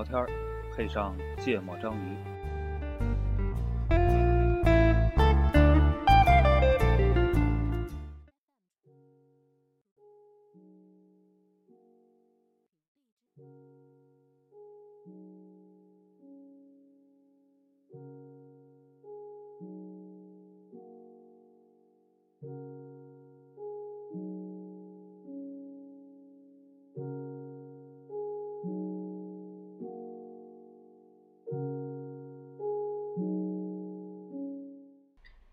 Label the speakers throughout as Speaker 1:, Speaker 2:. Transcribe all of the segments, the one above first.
Speaker 1: 聊天儿，配上芥末章鱼。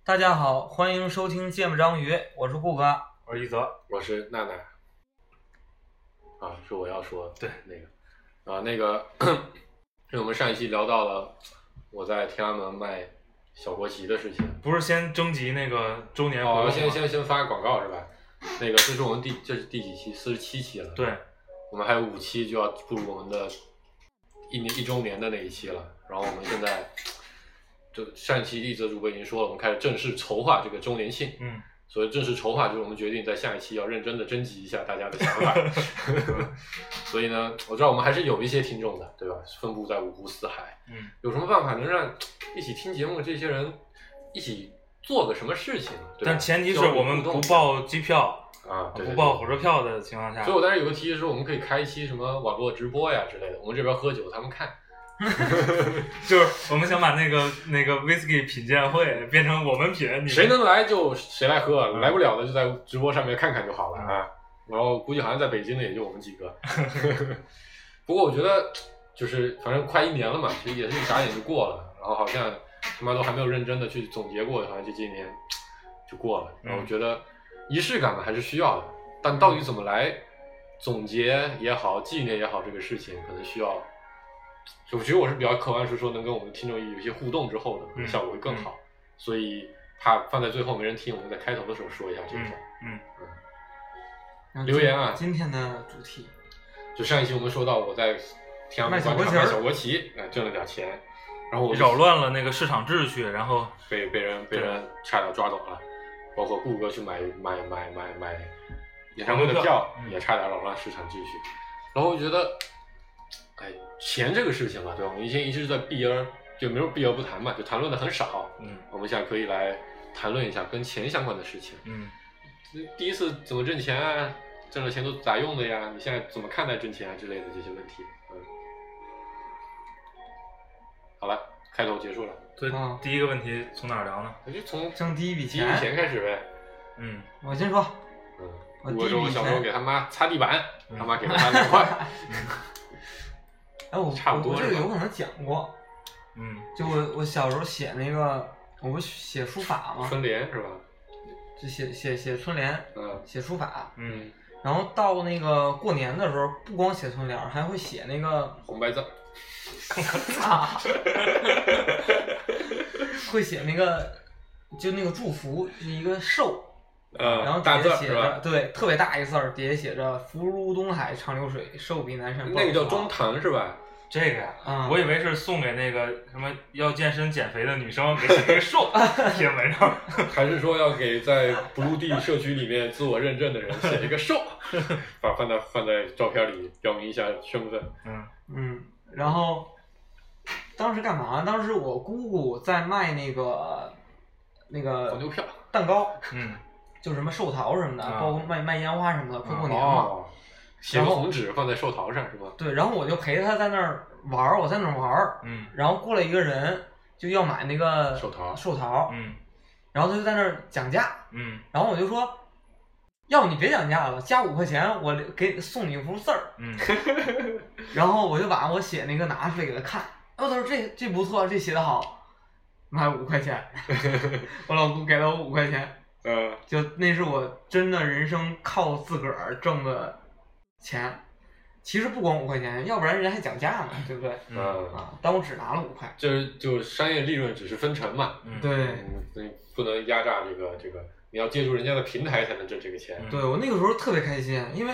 Speaker 2: 大家好，欢迎收听《芥末章鱼》，我是顾哥。
Speaker 3: 我是一泽，
Speaker 4: 我是娜娜。啊，是我要说
Speaker 3: 对
Speaker 4: 那个啊，那个，因为我们上一期聊到了我在天安门卖小国旗的事情。
Speaker 3: 不是先征集那个周年活动
Speaker 4: 哦，先先先发个广告是吧？那个，这是我们第这是第几期？四十七期了。
Speaker 3: 对，
Speaker 4: 我们还有五期就要步入我们的一年一周年的那一期了。然后我们现在，就上一期一则主播已经说了，我们开始正式筹划这个周年庆。
Speaker 3: 嗯，
Speaker 4: 所以正式筹划，就是我们决定在下一期要认真的征集一下大家的想法。所以呢，我知道我们还是有一些听众的，对吧？分布在五湖四海。
Speaker 3: 嗯，
Speaker 4: 有什么办法能让一起听节目的这些人一起做个什么事情？对
Speaker 3: 但前提是我们不报机票，
Speaker 4: 啊，对对对
Speaker 3: 不报火车票的情况下
Speaker 4: 所以，我当时有个提议说，我们可以开一期什么网络直播呀之类的，我们这边喝酒，他们看。
Speaker 3: 就是我们想把那个那个 whisky 品鉴会变成我们品，你
Speaker 4: 谁能来就谁来喝，
Speaker 3: 嗯
Speaker 4: 来不了的就在直播上面看看就好了啊。然后估计好像在北京的也就我们几个。不过我觉得就是反正快一年了嘛，其实也是一眨眼就过了，然后好像他妈都还没有认真的去总结过，好像就今年就过了。然后我觉得仪式感嘛还是需要的，但到底怎么来总结也好，纪念也好，这个事情可能需要。我觉得我是比较渴望是说能跟我们听众有一些互动之后的，效果会更好。所以怕放在最后没人听，我们在开头的时候说一下这个事儿。
Speaker 3: 嗯
Speaker 4: 留言啊
Speaker 2: 今天的主题，
Speaker 4: 就上一期我们说到我在天安门
Speaker 2: 卖小国旗儿
Speaker 4: 广场卖小国旗，哎，挣了点钱，然后我
Speaker 3: 扰乱了那个市场秩序，然后
Speaker 4: 被被人被人差点抓走了，包括顾哥去买买买买买演唱会的票
Speaker 3: 嗯
Speaker 4: 也差点扰乱市场秩序，然后我觉得，哎，钱这个事情嘛，对吧？我们以前一直在避而就没有避而不谈嘛，就谈论的很少。
Speaker 3: 嗯
Speaker 4: 我们现在可以来谈论一下跟钱相关的事情。
Speaker 3: 嗯
Speaker 4: 第一次怎么挣钱啊？挣了钱都咋用的呀？你现在怎么看待挣钱啊之类的这些问题？嗯，好了，开头结束了，
Speaker 3: 所以
Speaker 2: 嗯
Speaker 3: 第一个问题从哪儿聊呢？
Speaker 4: 那就从
Speaker 2: 挣第一笔
Speaker 4: 第一笔钱开始呗。
Speaker 3: 嗯
Speaker 2: 我先说，
Speaker 4: 嗯，
Speaker 2: 我
Speaker 4: 我说我
Speaker 2: 第一笔钱
Speaker 4: 小时候给他妈擦地板，
Speaker 3: 嗯
Speaker 4: 他妈给了他两块。
Speaker 2: 哎，我
Speaker 4: 差不多
Speaker 2: 我我这个有可能讲过，
Speaker 3: 嗯
Speaker 2: 就我我小时候写那个，我不写书法嘛，
Speaker 4: 春联是吧？
Speaker 2: 就写写写春联，
Speaker 4: 嗯
Speaker 2: 写书法，
Speaker 3: 嗯
Speaker 2: 然后到那个过年的时候，不光写春联，还会写那个
Speaker 4: 红白字。
Speaker 2: 啊，会写那个就那个祝福是一个寿，
Speaker 4: 呃，
Speaker 2: 然后
Speaker 4: 大字
Speaker 2: 底下写着？对特别大一字儿，底下写着“福如东海长流水，寿比南山”。
Speaker 4: 那个叫中堂是吧？
Speaker 3: 这个呀，
Speaker 2: 啊
Speaker 3: 我以为是送给那个什么要健身减肥的女生给写一个瘦 贴门上，
Speaker 4: 还是说要给在不入地社区里面自我认证的人写一个寿，把放在放在照片里表明一下身份？
Speaker 3: 嗯
Speaker 2: 嗯，然后当时干嘛？当时我姑姑在卖那个那个
Speaker 4: 黄牛票。
Speaker 2: 蛋糕，
Speaker 3: 嗯
Speaker 2: 就什么寿桃什么的，
Speaker 3: 啊。
Speaker 2: 包括卖卖烟花什么的，快过年嘛。
Speaker 4: 哦，写个红纸放在寿桃上是吧？
Speaker 2: 对，然后我就陪他在那儿玩儿，我在那儿玩儿，
Speaker 3: 嗯。
Speaker 2: 然后过来一个人就要买那个
Speaker 4: 寿桃
Speaker 2: 寿桃，
Speaker 3: 嗯。
Speaker 2: 然后他就在那儿讲价，
Speaker 3: 嗯。
Speaker 2: 然后我就说，要不你别讲价了，加五块钱我给送你一幅字儿，
Speaker 3: 嗯。
Speaker 2: 然后我就把我写那个拿出来给他看，哦，他说这这不错，这写的好，买五块钱，我老公给了我五块钱，
Speaker 4: 呃，
Speaker 2: 就那是我真的人生靠自个儿挣的钱，其实不光五块钱，要不然人家还讲价呢，对不对？
Speaker 3: 嗯
Speaker 4: 嗯，
Speaker 2: 啊，但我只拿了五块，
Speaker 4: 就是就商业利润只是分成嘛，
Speaker 3: 嗯，
Speaker 2: 对。
Speaker 4: 嗯，你不能压榨这个这个，你要借助人家的平台才能挣这个钱。
Speaker 3: 嗯
Speaker 2: 对我那个时候特别开心，因为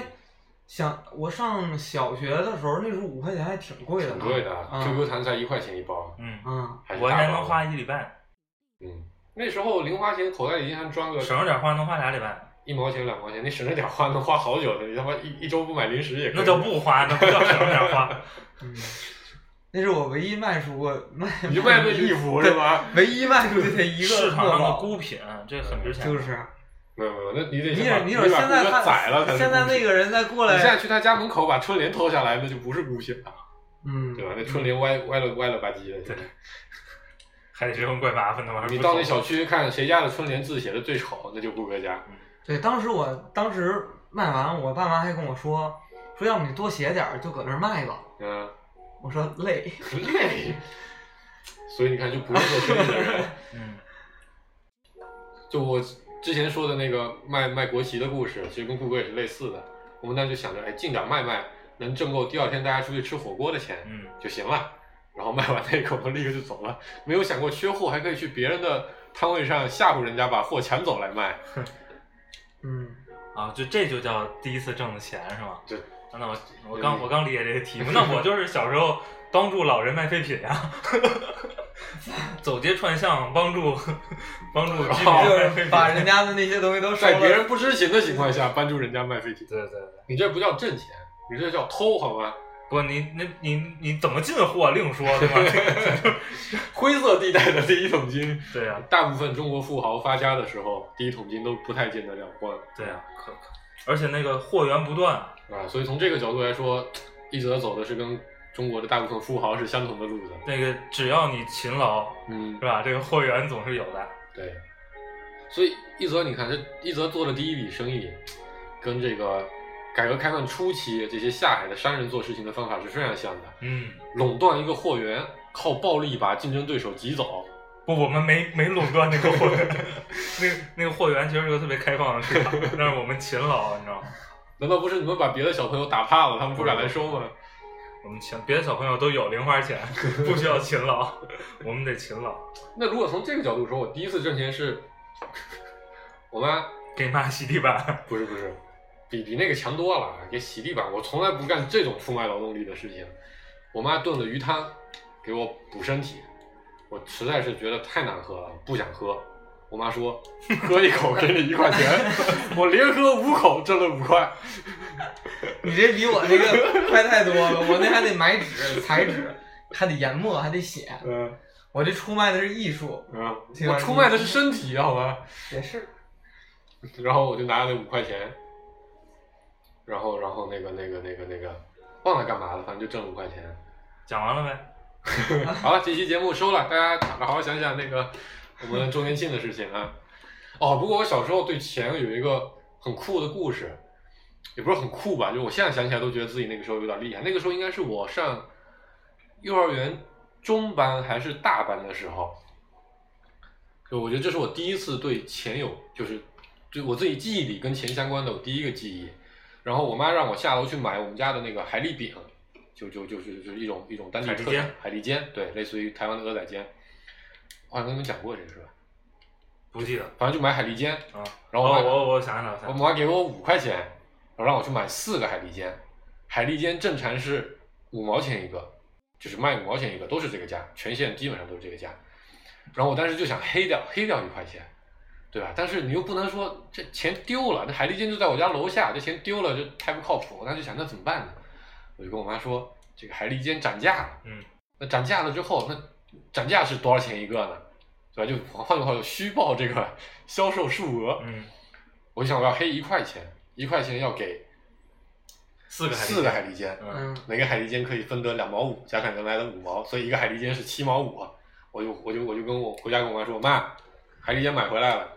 Speaker 2: 想我上小学的时候，那时候五块钱还挺贵的呢。
Speaker 4: 挺贵的
Speaker 2: 嗯
Speaker 4: ，QQ 弹才一块钱一包，
Speaker 3: 嗯，
Speaker 2: 嗯，
Speaker 4: 还是
Speaker 3: 我一年
Speaker 4: 大包
Speaker 3: 能花一礼拜，
Speaker 4: 嗯，那时候零花钱口袋里经常装个
Speaker 3: 省着点花能花俩礼拜，
Speaker 4: 一毛钱两毛钱，你省着点花能花好久的，你他妈一一周不买零食也可以。
Speaker 3: 那叫不花，那不叫省着点花。
Speaker 2: 嗯，那是我唯一卖出过卖，
Speaker 4: 你就卖那衣服是吧？
Speaker 2: 唯一卖出去的一个
Speaker 3: 市场上的孤品，这很值钱。
Speaker 2: 就是，
Speaker 4: 没有没有，那你得
Speaker 2: 你你想
Speaker 4: 你把顾客
Speaker 2: 现在他
Speaker 4: 宰了
Speaker 2: 现在那个人再过来，
Speaker 4: 你现在去他家门口把春联偷下来，那就不是孤品了，
Speaker 2: 嗯，
Speaker 4: 对吧？那春联歪歪了歪了吧唧的。
Speaker 3: 对还得这种怪麻烦的玩意儿。
Speaker 4: 你到那小区看谁家的春联字写的最丑，那就顾哥家。
Speaker 2: 对，当时我当时卖完，我爸妈还跟我说，说要不你多写点儿，就搁那儿卖吧。
Speaker 4: 嗯，
Speaker 2: 我说累，
Speaker 4: 累。所以你看，就不是做生意的人。
Speaker 3: 嗯，
Speaker 4: 就我之前说的那个卖卖国旗的故事，其实跟顾哥也是类似的。我们当时就想着，哎，尽点卖卖，能挣够第二天大家出去吃火锅的钱，
Speaker 3: 嗯
Speaker 4: 就行了。然后卖完那个，我们立刻就走了，没有想过缺货还可以去别人的摊位上吓唬人家，把货抢走来卖。
Speaker 2: 嗯，
Speaker 3: 啊，就这就叫第一次挣的钱是吗？
Speaker 4: 对。
Speaker 3: 啊那我我刚我刚理解这个题目，那我就是小时候帮助老人卖废品呀，走街串巷帮助帮助。
Speaker 2: 把人家的那些东西都收
Speaker 4: 在别。人不知情的情况下，帮助人家卖废品，
Speaker 3: 对对对，
Speaker 4: 你这不叫挣钱，你这叫偷，好吗？
Speaker 3: 不，你那你你怎么进货另说对吧？
Speaker 4: 灰色地带的第一桶金，
Speaker 3: 对呀、
Speaker 4: 大部分中国富豪发家的时候，第一桶金都不太进得了货。
Speaker 3: 对呀、可可，而且那个货源不断，
Speaker 4: 啊，所以从这个角度来说，一泽走的是跟中国的大部分富豪是相同的路子。
Speaker 3: 那个只要你勤劳，
Speaker 4: 嗯
Speaker 3: 是，吧？这个货源总是有的。
Speaker 4: 对。所以一泽，你看这一泽做的第一笔生意，跟这个改革开放初期这些下海的商人做事情的方法是非常像的。
Speaker 3: 嗯，
Speaker 4: 垄断一个货源，靠暴力把竞争对手挤走。
Speaker 3: 不，我们没没垄断那个货源，那个那个货源其实是个特别开放的市场，但是我们勤劳，你知道吗？
Speaker 4: 难道不是你们把别的小朋友打怕了，他们不敢来收吗？
Speaker 3: 我们勤，别的小朋友都有零花钱，不需要勤劳，我们得勤劳。
Speaker 4: 那如果从这个角度说，我第一次挣钱是，我妈
Speaker 3: 给你妈洗地板，
Speaker 4: 不是不是，比比那个强多了。给洗地板，我从来不干这种出卖劳动力的事情。我妈炖的鱼汤给我补身体，我实在是觉得太难喝了，不想喝。我妈说喝一口给你一块钱，我连喝五口挣了五块。
Speaker 2: 你这比我那个快太多了，我那还得买纸、裁纸，还得研墨，还得写。
Speaker 4: 嗯
Speaker 2: 我这出卖的是艺术，
Speaker 4: 嗯，我出卖的是身体，好吗？
Speaker 2: 也是。
Speaker 4: 然后我就拿了那五块钱，然后然后那个那个那个那个忘了干嘛了，反正就挣了五块钱。
Speaker 3: 讲完了没？
Speaker 4: 好了，这期节目收了，大家好好想想那个我们周年庆的事情啊。哦，不过我小时候对钱有一个很酷的故事，也不是很酷吧，就我现在想起来都觉得自己那个时候有点厉害。那个时候应该是我上幼儿园中班还是大班的时候，就我觉得这是我第一次对钱有，就是就我自己记忆里跟钱相关的我第一个记忆。然后我妈让我下楼去买我们家的那个海蛎饼，就就就是就是一种一种当地特产
Speaker 3: 海蛎煎
Speaker 4: 对，类似于台湾的蚵仔煎。我好像跟你们讲过这个是吧？
Speaker 3: 不记得
Speaker 4: 反正就买海蛎煎，
Speaker 3: 啊。
Speaker 4: 然后我
Speaker 3: 我我想想
Speaker 4: 我妈给我五块钱，然后让我去买四个海蛎煎，海蛎煎正常是五毛钱一个，就是卖五毛钱一个，都是这个价，全县基本上都是这个价。然后我当时就想黑掉黑掉一块钱，对吧？但是你又不能说这钱丢了，那海蛎煎就在我家楼下，这钱丢了就太不靠谱。那就想那怎么办呢？我就跟我妈说，这个海蛎煎涨价了。
Speaker 3: 嗯，
Speaker 4: 那涨价了之后，那涨价是多少钱一个呢？对吧？就换句话说，虚报这个销售数额。
Speaker 3: 嗯，
Speaker 4: 我就想我要黑一块钱，一块钱要给
Speaker 3: 四个海蛎
Speaker 4: 四个海蛎煎，每个海蛎煎可以分得两毛五，加上原来的五毛，所以一个海蛎煎是七毛五。我就我就我就跟我回家跟我妈说，妈，海蛎煎买回来了，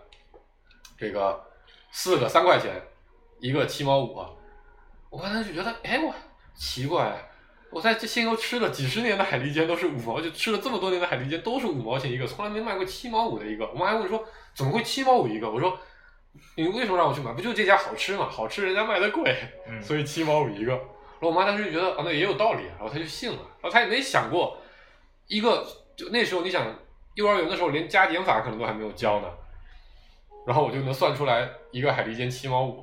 Speaker 4: 这个四个三块钱，一个七毛五。我刚才就觉得，哎我奇怪，我在这仙游吃了几十年的海蛎煎都是五毛，就吃了这么多年的海蛎煎都是五毛钱一个，从来没卖过七毛五的一个。我妈还问说，怎么会七毛五一个？我说。你为什么让我去买？不就这家好吃嘛？好吃人家卖的贵，
Speaker 3: 嗯
Speaker 4: 所以七毛五一个。然后我妈当时就觉得啊，那也有道理，然后她就信了。然后她也没想过，一个就那时候你想，幼儿园的时候连加减法可能都还没有教呢，然后我就能算出来一个海蛎煎七毛五。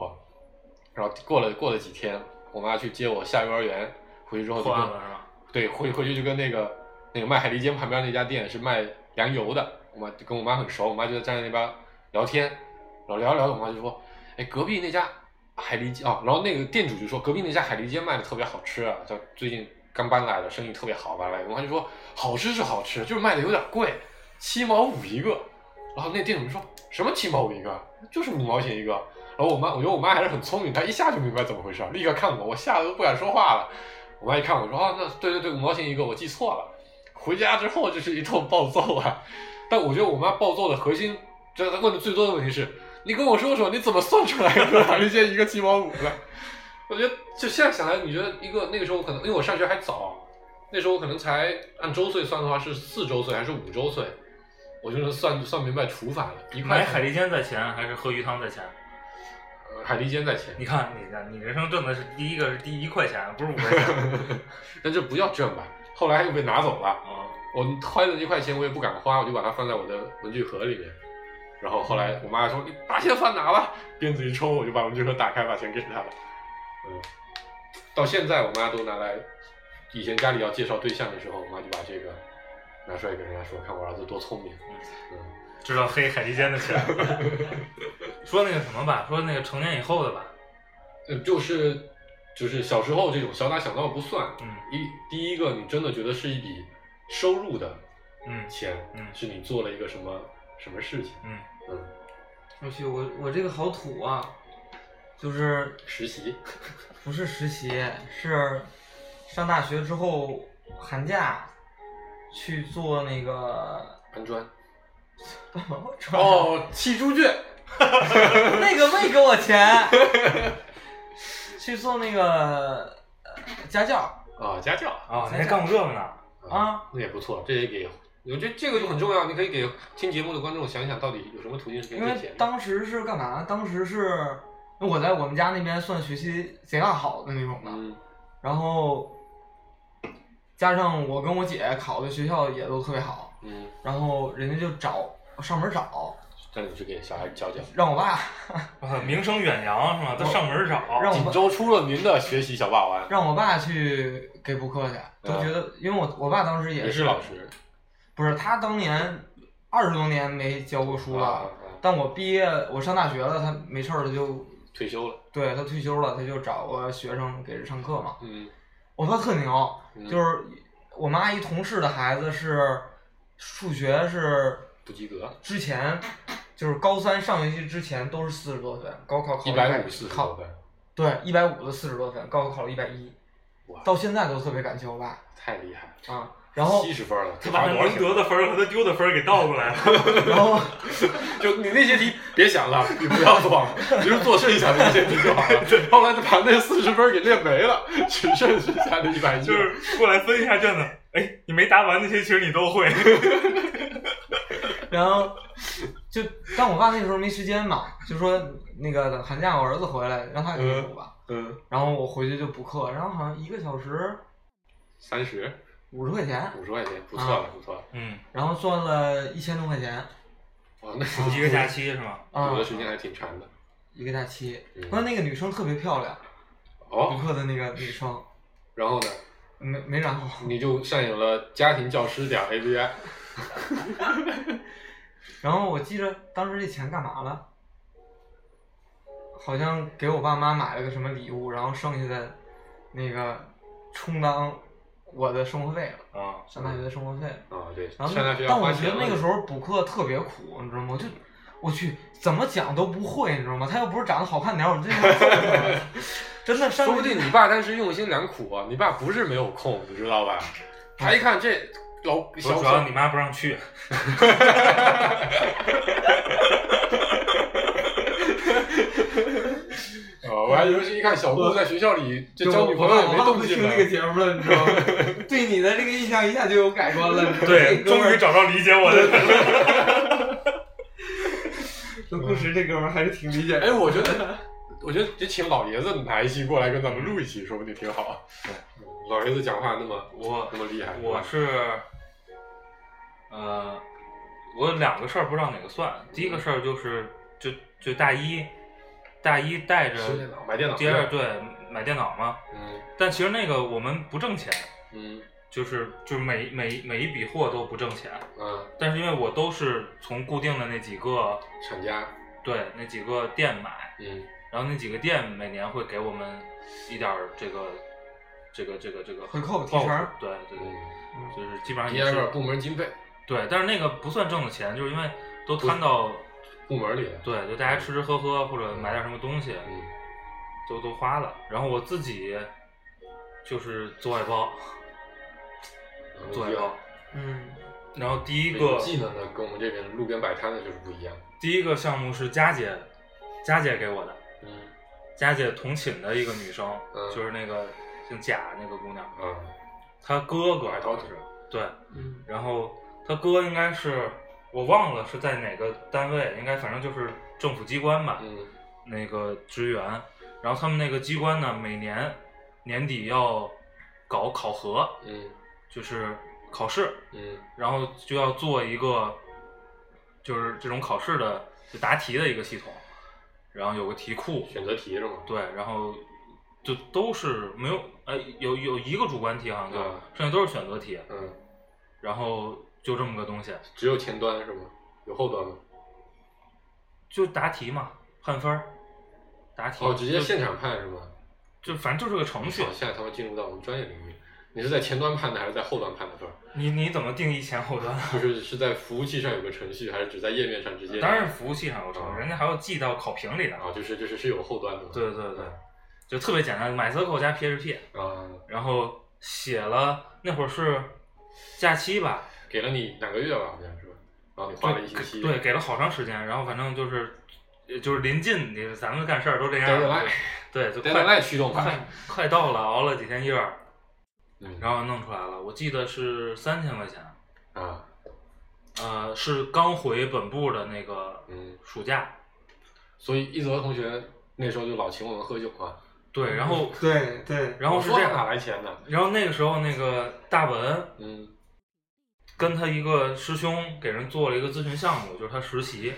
Speaker 4: 然后过了过了几天，我妈去接我下幼儿园，回去之后？对回回去就跟那个那个卖海蛎煎旁边那家店是卖粮油的，我妈就跟我妈很熟，我妈就在站在那边聊天，然后聊着聊着，我妈就说，哎，隔壁那家海蛎煎啊，然后那个店主就说隔壁那家海蛎煎卖的特别好吃啊，叫最近刚搬来的，生意特别好，搬来，我妈就说好吃是好吃，就是卖的有点贵，七毛五一个。然后那店主说什么七毛五一个，就是五毛钱一个。然后我妈，我觉得我妈还是很聪明，她一下就明白怎么回事，立刻看我，我吓得都不敢说话了。我妈一看我说啊，那对对对，五毛钱一个，我记错了。回家之后就是一通暴揍啊！但我觉得我妈暴揍的核心，就是她问的最多的问题是：你跟我说说你怎么算出来的海蛎煎一个七毛五的？我觉得就现在想来，你觉得一个那个时候可能因为我上学还早，那时候我可能才按周岁算的话是四周岁还是五周岁，我就能算算明白除法了。一块
Speaker 3: 买海蛎煎在前还是喝鱼汤在前？
Speaker 4: 呃海蛎煎在前，
Speaker 3: 你看你的，你人生挣的是第一个是第一块钱，不是五块钱。
Speaker 4: 但这不叫挣吧？后来又被拿走了。
Speaker 3: 啊，
Speaker 4: 我花的一块钱我也不敢花，我就把它放在我的文具盒里面。然后后来我妈说：“你把钱放哪了？”鞭子一抽，我就把文具盒打开，把钱给她了。嗯，到现在我妈都拿来，以前家里要介绍对象的时候，我妈就把这个拿出来跟人家说，看我儿子多聪明。嗯，
Speaker 3: 知道黑海蛎煎的钱。说那个什么吧，说那个成年以后的吧。
Speaker 4: 呃，就是就是小时候这种小打小闹不算。
Speaker 3: 嗯
Speaker 4: 一第一个，你真的觉得是一笔收入的
Speaker 3: 嗯
Speaker 4: 钱，
Speaker 3: 嗯
Speaker 4: 是你做了一个什么什么事情，
Speaker 3: 嗯，
Speaker 4: 嗯，
Speaker 2: 我去，我我这个好土啊，就是
Speaker 4: 实习，
Speaker 2: 不是实习，是上大学之后寒假去做那个
Speaker 4: 搬砖。
Speaker 2: 搬砖，
Speaker 4: 哦，砌猪圈。
Speaker 2: 那个没给我钱，去做那个呃家教
Speaker 4: 啊，家教
Speaker 3: 啊，你还干过这个呢？
Speaker 2: 啊，
Speaker 4: 那也不错，这也给，我觉得这个就很重要，你可以给听节目的观众想一想，到底有什么途径是可以
Speaker 2: 因为
Speaker 4: 挣钱的。
Speaker 2: 当时是干嘛？当时是我在我们家那边算学习贼拉好的那种的，
Speaker 4: 嗯
Speaker 2: 然后加上我跟我姐考的学校也都特别好，
Speaker 4: 嗯，
Speaker 2: 然后人家就找上门找，
Speaker 4: 让你去给小孩教教。
Speaker 2: 让我爸，
Speaker 3: 名声远扬是吧？他上门找，
Speaker 2: 让我爸
Speaker 4: 锦州出了名的学习小霸王，
Speaker 2: 让我爸去给补课去，都觉得，因为我我爸当时也
Speaker 4: 也是老师，
Speaker 2: 不是他当年二十多年没教过书了，
Speaker 4: 啊啊
Speaker 2: 但我毕业我上大学了，他没事儿他就
Speaker 4: 退休了。
Speaker 2: 对他退休了，他就找个学生给人上课嘛。
Speaker 4: 嗯，
Speaker 2: 我爸特牛，
Speaker 4: 嗯
Speaker 2: 就是我妈一同事的孩子是数学是
Speaker 4: 不及格，
Speaker 2: 之前就是高三上学期之前都是四十多分，高考考
Speaker 4: 一百五四十多分，
Speaker 2: 对一百五的四十多分，高考考了一百一，到现在都特别感谢我爸
Speaker 4: 太厉害了，
Speaker 2: 啊。然后
Speaker 4: 七十分了，
Speaker 3: 他把那能得的分和他丢的分给倒过来了。
Speaker 2: 然后
Speaker 4: 就你那些题别想了，你不要做了，你就做剩下的那些题就好了。后来他把那四十分给练没了，只剩下的一百一。
Speaker 3: 就是过来分一下卷子，哎，你没答完那些其实你都会。
Speaker 2: 然后就，但我爸那时候没时间嘛，就说那个等寒假我儿子回来，让他给你补吧。
Speaker 4: 嗯，
Speaker 2: 然后我回去就补课，然后好像一个小时
Speaker 4: 三十
Speaker 2: 五十块钱，
Speaker 4: 五十块钱，不错了，不错了。
Speaker 3: 嗯，
Speaker 2: 然后赚了一千多块钱
Speaker 4: 哇，那
Speaker 3: 一个假期是吗？
Speaker 2: 啊
Speaker 4: 有，的时间还挺长的。
Speaker 2: 一个假期。
Speaker 4: 嗯
Speaker 2: 关键那个女生特别漂亮，哦补
Speaker 4: 哦，
Speaker 2: 课的那个女生，
Speaker 4: 然后呢，
Speaker 2: 没没然后。
Speaker 4: 你就上演了家庭教师点 API。
Speaker 2: 然后我记着当时这钱干嘛了？好像给我爸妈买了个什么礼物，然后剩下的那个充当我的生活费了，
Speaker 3: 啊，
Speaker 2: 上大学的生活费了。
Speaker 4: 啊，对，
Speaker 2: 然后
Speaker 4: 上大学
Speaker 2: 但我觉得那个时候补课特别苦，你知道吗？就我去怎么讲都不会，你知道吗？他又不是长得好看点儿，我 真的真的上
Speaker 4: 说不定你爸当时用心良苦啊，你爸不是没有空，你知道吧？他一看这老
Speaker 3: 不
Speaker 4: 小
Speaker 3: 主要你妈不让去。
Speaker 4: 啊，我还以为是一看小顾在学校里这交女朋友也没动静呢。
Speaker 2: 听这个节目了，你知道吗？对你的这个印象一下就有改观了。
Speaker 3: 对，终于找到理解我的人了。
Speaker 2: 这故事这哥们儿还是挺理解的。
Speaker 4: 哎，我觉得，我觉得得请老爷子哪一期过来跟咱们录一期，说不定挺好。嗯老爷子讲话那么
Speaker 3: 我
Speaker 4: 那么厉害，
Speaker 3: 我是，呃，我有两个事儿不知道哪个算。第一个事儿就是，就就大一，大一带着
Speaker 4: 电脑买电脑
Speaker 3: 第二对买电脑嘛。
Speaker 4: 嗯。
Speaker 3: 但其实那个我们不挣钱，
Speaker 4: 嗯。
Speaker 3: 就是就是每每每一笔货都不挣钱。
Speaker 4: 嗯，
Speaker 3: 但是因为我都是从固定的那几个
Speaker 4: 厂家
Speaker 3: 对那几个店买，
Speaker 4: 嗯。
Speaker 3: 然后那几个店每年会给我们一点儿这个这个这个这个
Speaker 2: 回扣提成
Speaker 3: 对对对，
Speaker 4: 嗯，
Speaker 3: 就是基本上也是
Speaker 4: 部门经费，
Speaker 3: 对，但是那个不算挣的钱，就是因为都摊到
Speaker 4: 部门里，
Speaker 3: 对，就大家吃吃喝喝或者买点什么东西，
Speaker 4: 嗯，
Speaker 3: 都都花了。然后我自己就是做外包，做外包。
Speaker 2: 嗯。
Speaker 3: 然后第一
Speaker 4: 这
Speaker 3: 个
Speaker 4: 技能呢，跟我们这边路边摆摊的就是不一样，
Speaker 3: 第一个项目是佳姐，佳姐给我的，
Speaker 4: 嗯。
Speaker 3: 佳姐同寝的一个女生，
Speaker 4: 嗯
Speaker 3: 就是那个姓贾那个姑娘，
Speaker 4: 嗯，
Speaker 3: 她哥哥
Speaker 4: 海涛
Speaker 3: 好像是对，
Speaker 2: 嗯。
Speaker 3: 然后她哥应该是我忘了是在哪个单位，应该反正就是政府机关吧，
Speaker 4: 嗯。
Speaker 3: 那个职员，然后他们那个机关呢，每年年底要搞考核，
Speaker 4: 嗯
Speaker 3: 就是考试，
Speaker 4: 嗯。
Speaker 3: 然后就要做一个就是这种考试的就答题的一个系统，然后有个题库，
Speaker 4: 选择题是吗？
Speaker 3: 对，然后就都是没有哎有有一个主观题好像就、
Speaker 4: 嗯
Speaker 3: 剩下都是选择题，
Speaker 4: 嗯，
Speaker 3: 然后就这么个东西，
Speaker 4: 只有前端是吗？有后端吗？
Speaker 3: 就答题嘛，判分儿，答题
Speaker 4: 哦，直接现场判是吗？
Speaker 3: 就反正就是个程序
Speaker 4: 好，，现在他们进入到我们专业领域，你是在前端判的还是在后端判的分儿？
Speaker 3: 你你怎么定义前后端？
Speaker 4: 就是是在服务器上有个程序，还是只在页面上直接？
Speaker 3: 当然服务器上有程序，
Speaker 4: 啊
Speaker 3: 人家还要记到考评里的。
Speaker 4: 啊，就是就是是有后端的。
Speaker 3: 对对对，就特别简单，MySQL 加 PHP，
Speaker 4: 啊，
Speaker 3: 然后写了那会儿是假期吧，
Speaker 4: 给了你两个月吧，好像是吧？然后你花了一星期。
Speaker 3: 对，给了好长时间，然后反正就是呃就是临近，你咱们干事儿都这样
Speaker 4: ，Deadline
Speaker 3: 对，就快
Speaker 4: 驱动法。
Speaker 3: 快快到了，熬了几天夜儿，
Speaker 4: 嗯，
Speaker 3: 然后弄出来了，我记得是三千块钱，
Speaker 4: 啊，
Speaker 3: 呃，是刚回本部的那个
Speaker 4: 嗯，
Speaker 3: 暑假，
Speaker 4: 所以一泽同学那时候就老请我们喝酒啊。
Speaker 3: 对，然后
Speaker 2: 对对，
Speaker 3: 然后是这样，
Speaker 4: 来钱呢？
Speaker 3: 然后那个时候那个大文
Speaker 4: 嗯
Speaker 3: 跟他一个师兄给人做了一个咨询项目，就是他实习，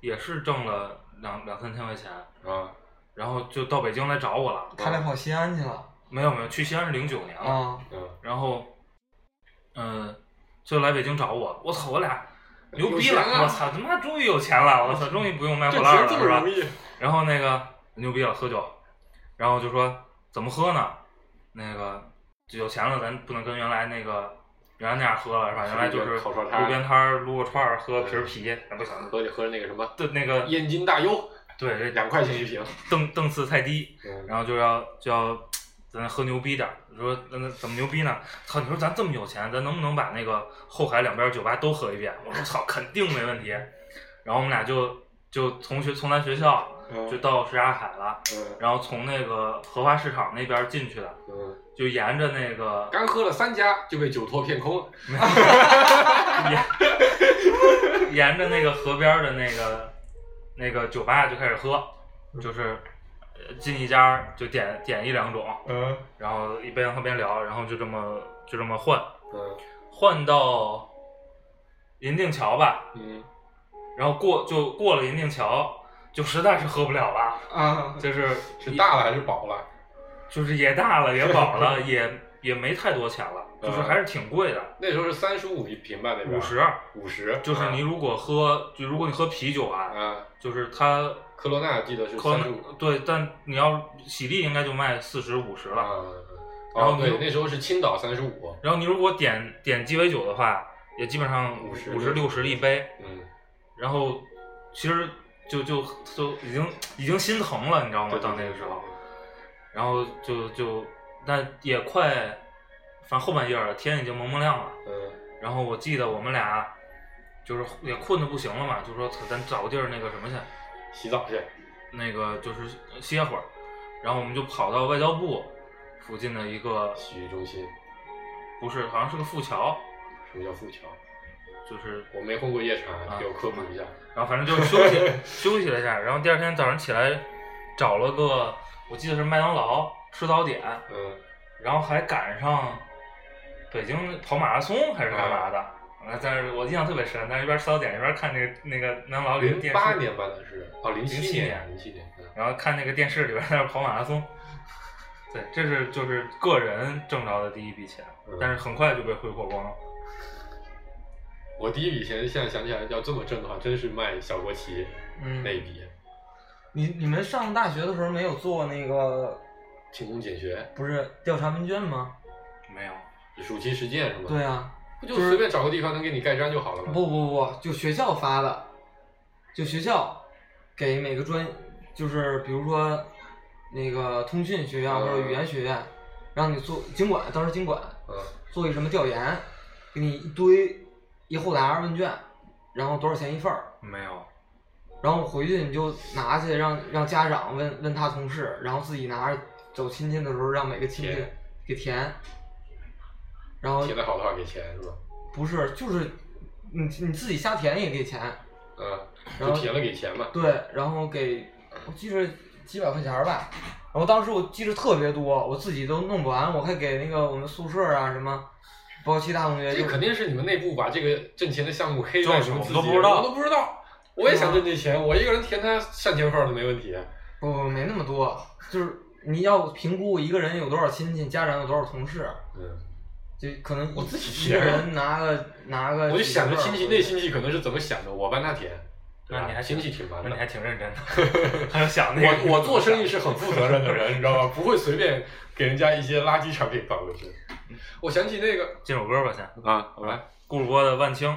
Speaker 3: 也是挣了两两三千块钱，
Speaker 4: 啊，
Speaker 3: 然后就到北京来找我了。
Speaker 2: 他俩跑西安去了
Speaker 3: 没有没有，去西安是零九年了，
Speaker 2: 啊，
Speaker 4: 嗯，
Speaker 3: 然后，嗯、就来北京找我。我操，我俩牛逼了！
Speaker 4: 有钱啊
Speaker 3: 我操，他妈终于有钱了！我操，终于不用卖
Speaker 4: 这
Speaker 3: 破烂了，是吧？然后那个牛逼了，喝酒，然后就说怎么喝呢？那个就有钱了，咱不能跟原来那个原来那样喝了，是吧？原来就是路边摊儿撸个串儿，喝瓶儿啤，那不行。
Speaker 4: 喝喝那个什么
Speaker 3: 对那个
Speaker 4: 燕京大优，
Speaker 3: 对这
Speaker 4: 两块钱一瓶。
Speaker 3: 档档次太低，
Speaker 4: 嗯，
Speaker 3: 然后就要就要咱喝牛逼点儿，说那那怎么牛逼呢？操，你说咱这么有钱，咱能不能把那个后海两边酒吧都喝一遍？我说操，肯定没问题。然后我们俩就就从学从咱学校
Speaker 4: 嗯。
Speaker 3: 就到什刹海了，
Speaker 4: 嗯。
Speaker 3: 然后从那个荷花市场那边进去的，
Speaker 4: 嗯，
Speaker 3: 就沿着那个
Speaker 4: 刚喝了三家就被酒托骗空了。
Speaker 3: 沿沿着那个河边的那个那个酒吧就开始喝，就是呃进一家就点点一两种，
Speaker 4: 嗯。
Speaker 3: 然后一边喝边聊，然后就这么就这么换，
Speaker 4: 嗯。
Speaker 3: 换到银锭桥吧，
Speaker 4: 嗯，
Speaker 3: 然后过就过了银锭桥，就实在是喝不了了，
Speaker 2: 啊，
Speaker 3: 就是
Speaker 4: 是大了还是饱了？
Speaker 3: 就是也大了也饱了，也也没太多钱了，就是还是挺贵的，
Speaker 4: 那时候是三十五一瓶吧，那边
Speaker 3: 五十。
Speaker 4: 五十，
Speaker 3: 就是你如果喝，就如果你喝啤酒啊，
Speaker 4: 啊，
Speaker 3: 就是它
Speaker 4: 科罗娜记得是三十五
Speaker 3: 对，但你要喜力应该就卖四十五十了。
Speaker 4: 啊。
Speaker 3: 然后
Speaker 4: 对，那时候是青岛三十五，
Speaker 3: 然后你如果点点鸡尾酒的话，也基本上
Speaker 4: 50
Speaker 3: 五十六十一杯。
Speaker 4: 嗯，
Speaker 3: 然后其实就就就已经已经心疼了，你知道吗？
Speaker 4: 对
Speaker 3: 到那个时候，，然后就就但也快，反正后半夜了，天已经蒙蒙亮了。
Speaker 4: 嗯
Speaker 3: 然后我记得我们俩就是也困得不行了嘛，就说咱找个地儿那个什么去，
Speaker 4: 洗澡去，
Speaker 3: 那个就是歇会儿。然后我们就跑到外交部附近的一个，
Speaker 4: 洗浴中心，
Speaker 3: 不是，好像是个富桥，
Speaker 4: 什么叫富桥？
Speaker 3: 就是
Speaker 4: 我没混过夜场，
Speaker 3: 啊。
Speaker 4: 给我科普一下。
Speaker 3: 然后反正就休息休息了一下，然后第二天早上起来找了个，我记得是麦当劳吃早点，
Speaker 4: 嗯，
Speaker 3: 然后还赶上北京跑马拉松还是干嘛的，啊，但是我印象特别深，但是一边吃早点一边看那个那个麦当劳里的
Speaker 4: 零
Speaker 3: 电视，
Speaker 4: 八年吧，那是，哦，零
Speaker 3: 07
Speaker 4: 年，
Speaker 3: 年
Speaker 4: 零七年，嗯。
Speaker 3: 然后看那个电视里边在那跑马拉松，对，这是就是个人挣着的第一笔钱，
Speaker 4: 嗯。
Speaker 3: 但是很快就被挥霍光了。
Speaker 4: 我第一笔钱现在想起来要这么挣的话，真是卖小国旗
Speaker 2: 嗯
Speaker 4: 那一笔。
Speaker 2: 你你们上大学的时候没有做那个
Speaker 4: 勤工俭学，
Speaker 2: 不是调查问卷吗？
Speaker 5: 没有，
Speaker 4: 暑期实践是吗？
Speaker 2: 对，啊，
Speaker 4: 不就
Speaker 2: 就是
Speaker 4: 随便找个地方能给你盖章就好了吗？
Speaker 2: 不不不，就学校发的，就学校给每个专，就是比如说那个通讯学院或者语言学院，让你做经管，当时经管
Speaker 4: 嗯，
Speaker 2: 做一什么调研，给你一堆一厚沓问卷，然后多少钱一份儿，
Speaker 5: 没有，
Speaker 2: 然后回去你就拿去让让家长问问他同事，然后自己拿着走亲戚的时候让每个亲戚给填，然后
Speaker 4: 填的好的话给钱是吧？
Speaker 2: 不是就是你你自己瞎填也给钱，
Speaker 4: 嗯，
Speaker 2: 然后
Speaker 4: 就填了给钱嘛。
Speaker 2: 对，然后给我记着几百块钱儿吧，然后当时我记着特别多，我自己都弄不完，我还给那个我们宿舍啊什么，包括其他同学就
Speaker 4: 这肯定是你们内部把这个挣钱的项目黑在
Speaker 5: 就是
Speaker 4: 你们自己，
Speaker 5: 我们都不知道
Speaker 4: 我都不知道。我也想挣这钱，我一个人填他上千份都没问题。
Speaker 2: 不不没那么多，就是你要评估一个人有多少亲戚，家长有多少同事，
Speaker 4: 嗯，
Speaker 2: 就可能
Speaker 4: 我自己
Speaker 2: 一个人拿个拿个，
Speaker 4: 我就想着亲戚那亲戚可能是怎么想的，我帮他填。对吧
Speaker 5: 那你还
Speaker 4: 经济挺烦的
Speaker 5: 那你。还挺认真的，还有想那个。
Speaker 4: 我我做生意是很负责任的人，你知道吧？不会随便给人家一些垃圾产品放过去。我想起那个
Speaker 5: 这首歌吧，先。
Speaker 4: 啊，好来，
Speaker 5: 顾主播的《万青》。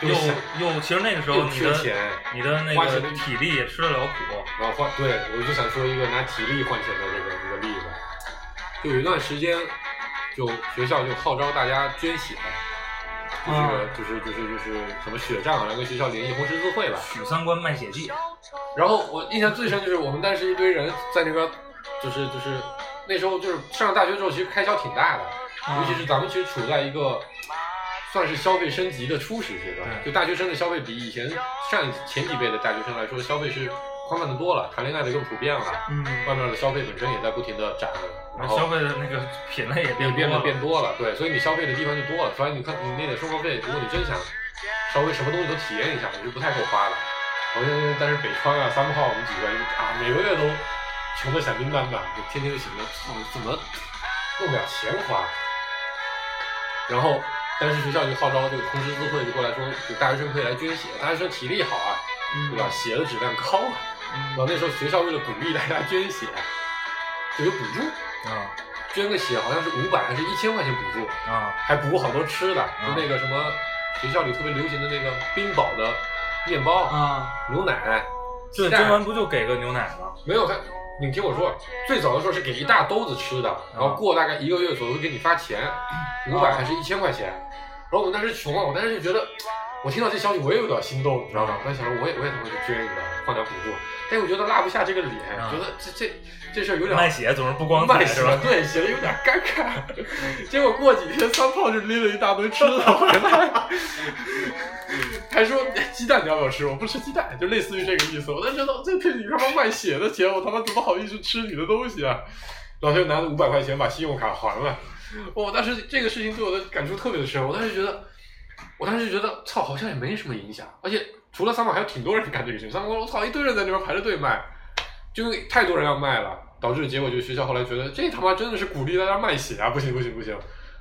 Speaker 4: 又对就想
Speaker 5: 又其实那个时候你的
Speaker 4: 钱，
Speaker 5: 你的那个体力也吃得了苦。
Speaker 4: 然后换对，我就想说一个拿体力换钱的这个一个例子，就有一段时间，就学校就号召大家捐血，就是、
Speaker 2: 啊
Speaker 4: 就是就是就是什么血账，然后跟学校联谊红十字会吧。
Speaker 5: 许三观卖血记，
Speaker 4: 然后我印象最深就是我们当时一堆人在那边，就是就是那时候就是上了大学之后，其实开销挺大的，
Speaker 2: 啊
Speaker 4: 尤其是咱们其实处在一个算是消费升级的初始阶段，就大学生的消费比以前上前几辈的大学生来说，消费是宽泛的多了，谈恋爱的更普遍了，
Speaker 2: 嗯，
Speaker 4: 外面的消费本身也在不停的涨，然后
Speaker 5: 消费的那个品类也
Speaker 4: 也变得
Speaker 5: 变多了
Speaker 4: 变多了，对，所以你消费的地方就多了，所以你看你那点生活费，如果你真想稍微什么东西都体验一下，你是不太够花的。好像但是北川啊、三炮我们几个人啊，每个月都穷的响叮当的，就天天就想着操怎么弄点钱花。然后，但是学校就号召这个通识资会就过来说，就大学生可以来捐血，大学生体力好啊，
Speaker 2: 嗯
Speaker 4: 对吧？血的质量高啊。然后那时候学校为了鼓励大家捐血，就有补助，
Speaker 3: 啊
Speaker 4: 捐个血好像是五百还是一千块钱补助，
Speaker 3: 啊
Speaker 4: 还补好多吃的，
Speaker 3: 嗯
Speaker 4: 就那个什么学校里特别流行的那个冰宝的面包、
Speaker 2: 啊，
Speaker 4: 牛奶、
Speaker 3: 对，
Speaker 4: 鸡蛋
Speaker 3: 捐完不就给个牛奶吗？
Speaker 4: 没有他，你听我说，最早的时候是给一大兜子吃的，然后过大概一个月左右会给你发钱，五百还是一千块钱。然后我们当时穷啊，我当时就觉得，我听到这消息我也有点心动，你知道吗？我在想着我也我也他妈去捐一个，换点补助。但我觉得拉不下这个脸，
Speaker 3: 啊
Speaker 4: 觉得这这这事儿有点
Speaker 3: 卖血总是不光彩
Speaker 4: 卖
Speaker 3: 是吧？
Speaker 4: 对，写的有点尴尬。结果过几天，三炮就拎了一大堆吃的回来，还说哎鸡蛋你要不要吃？我不吃鸡蛋，就类似于这个意思。我才知道这这你他妈卖血的钱，我他妈怎么好意思吃你的东西啊？然后他就拿着五百块钱把信用卡还了。我当时这个事情对我的感触特别的深，我当时觉得，我当时觉得操，好像也没什么影响，而且除了三炮还有挺多人干这个事情。三炮我操，一堆人在那边排着队卖。就太多人要卖了，导致结果就学校后来觉得这他妈真的是鼓励大家卖血啊，不行不行不行，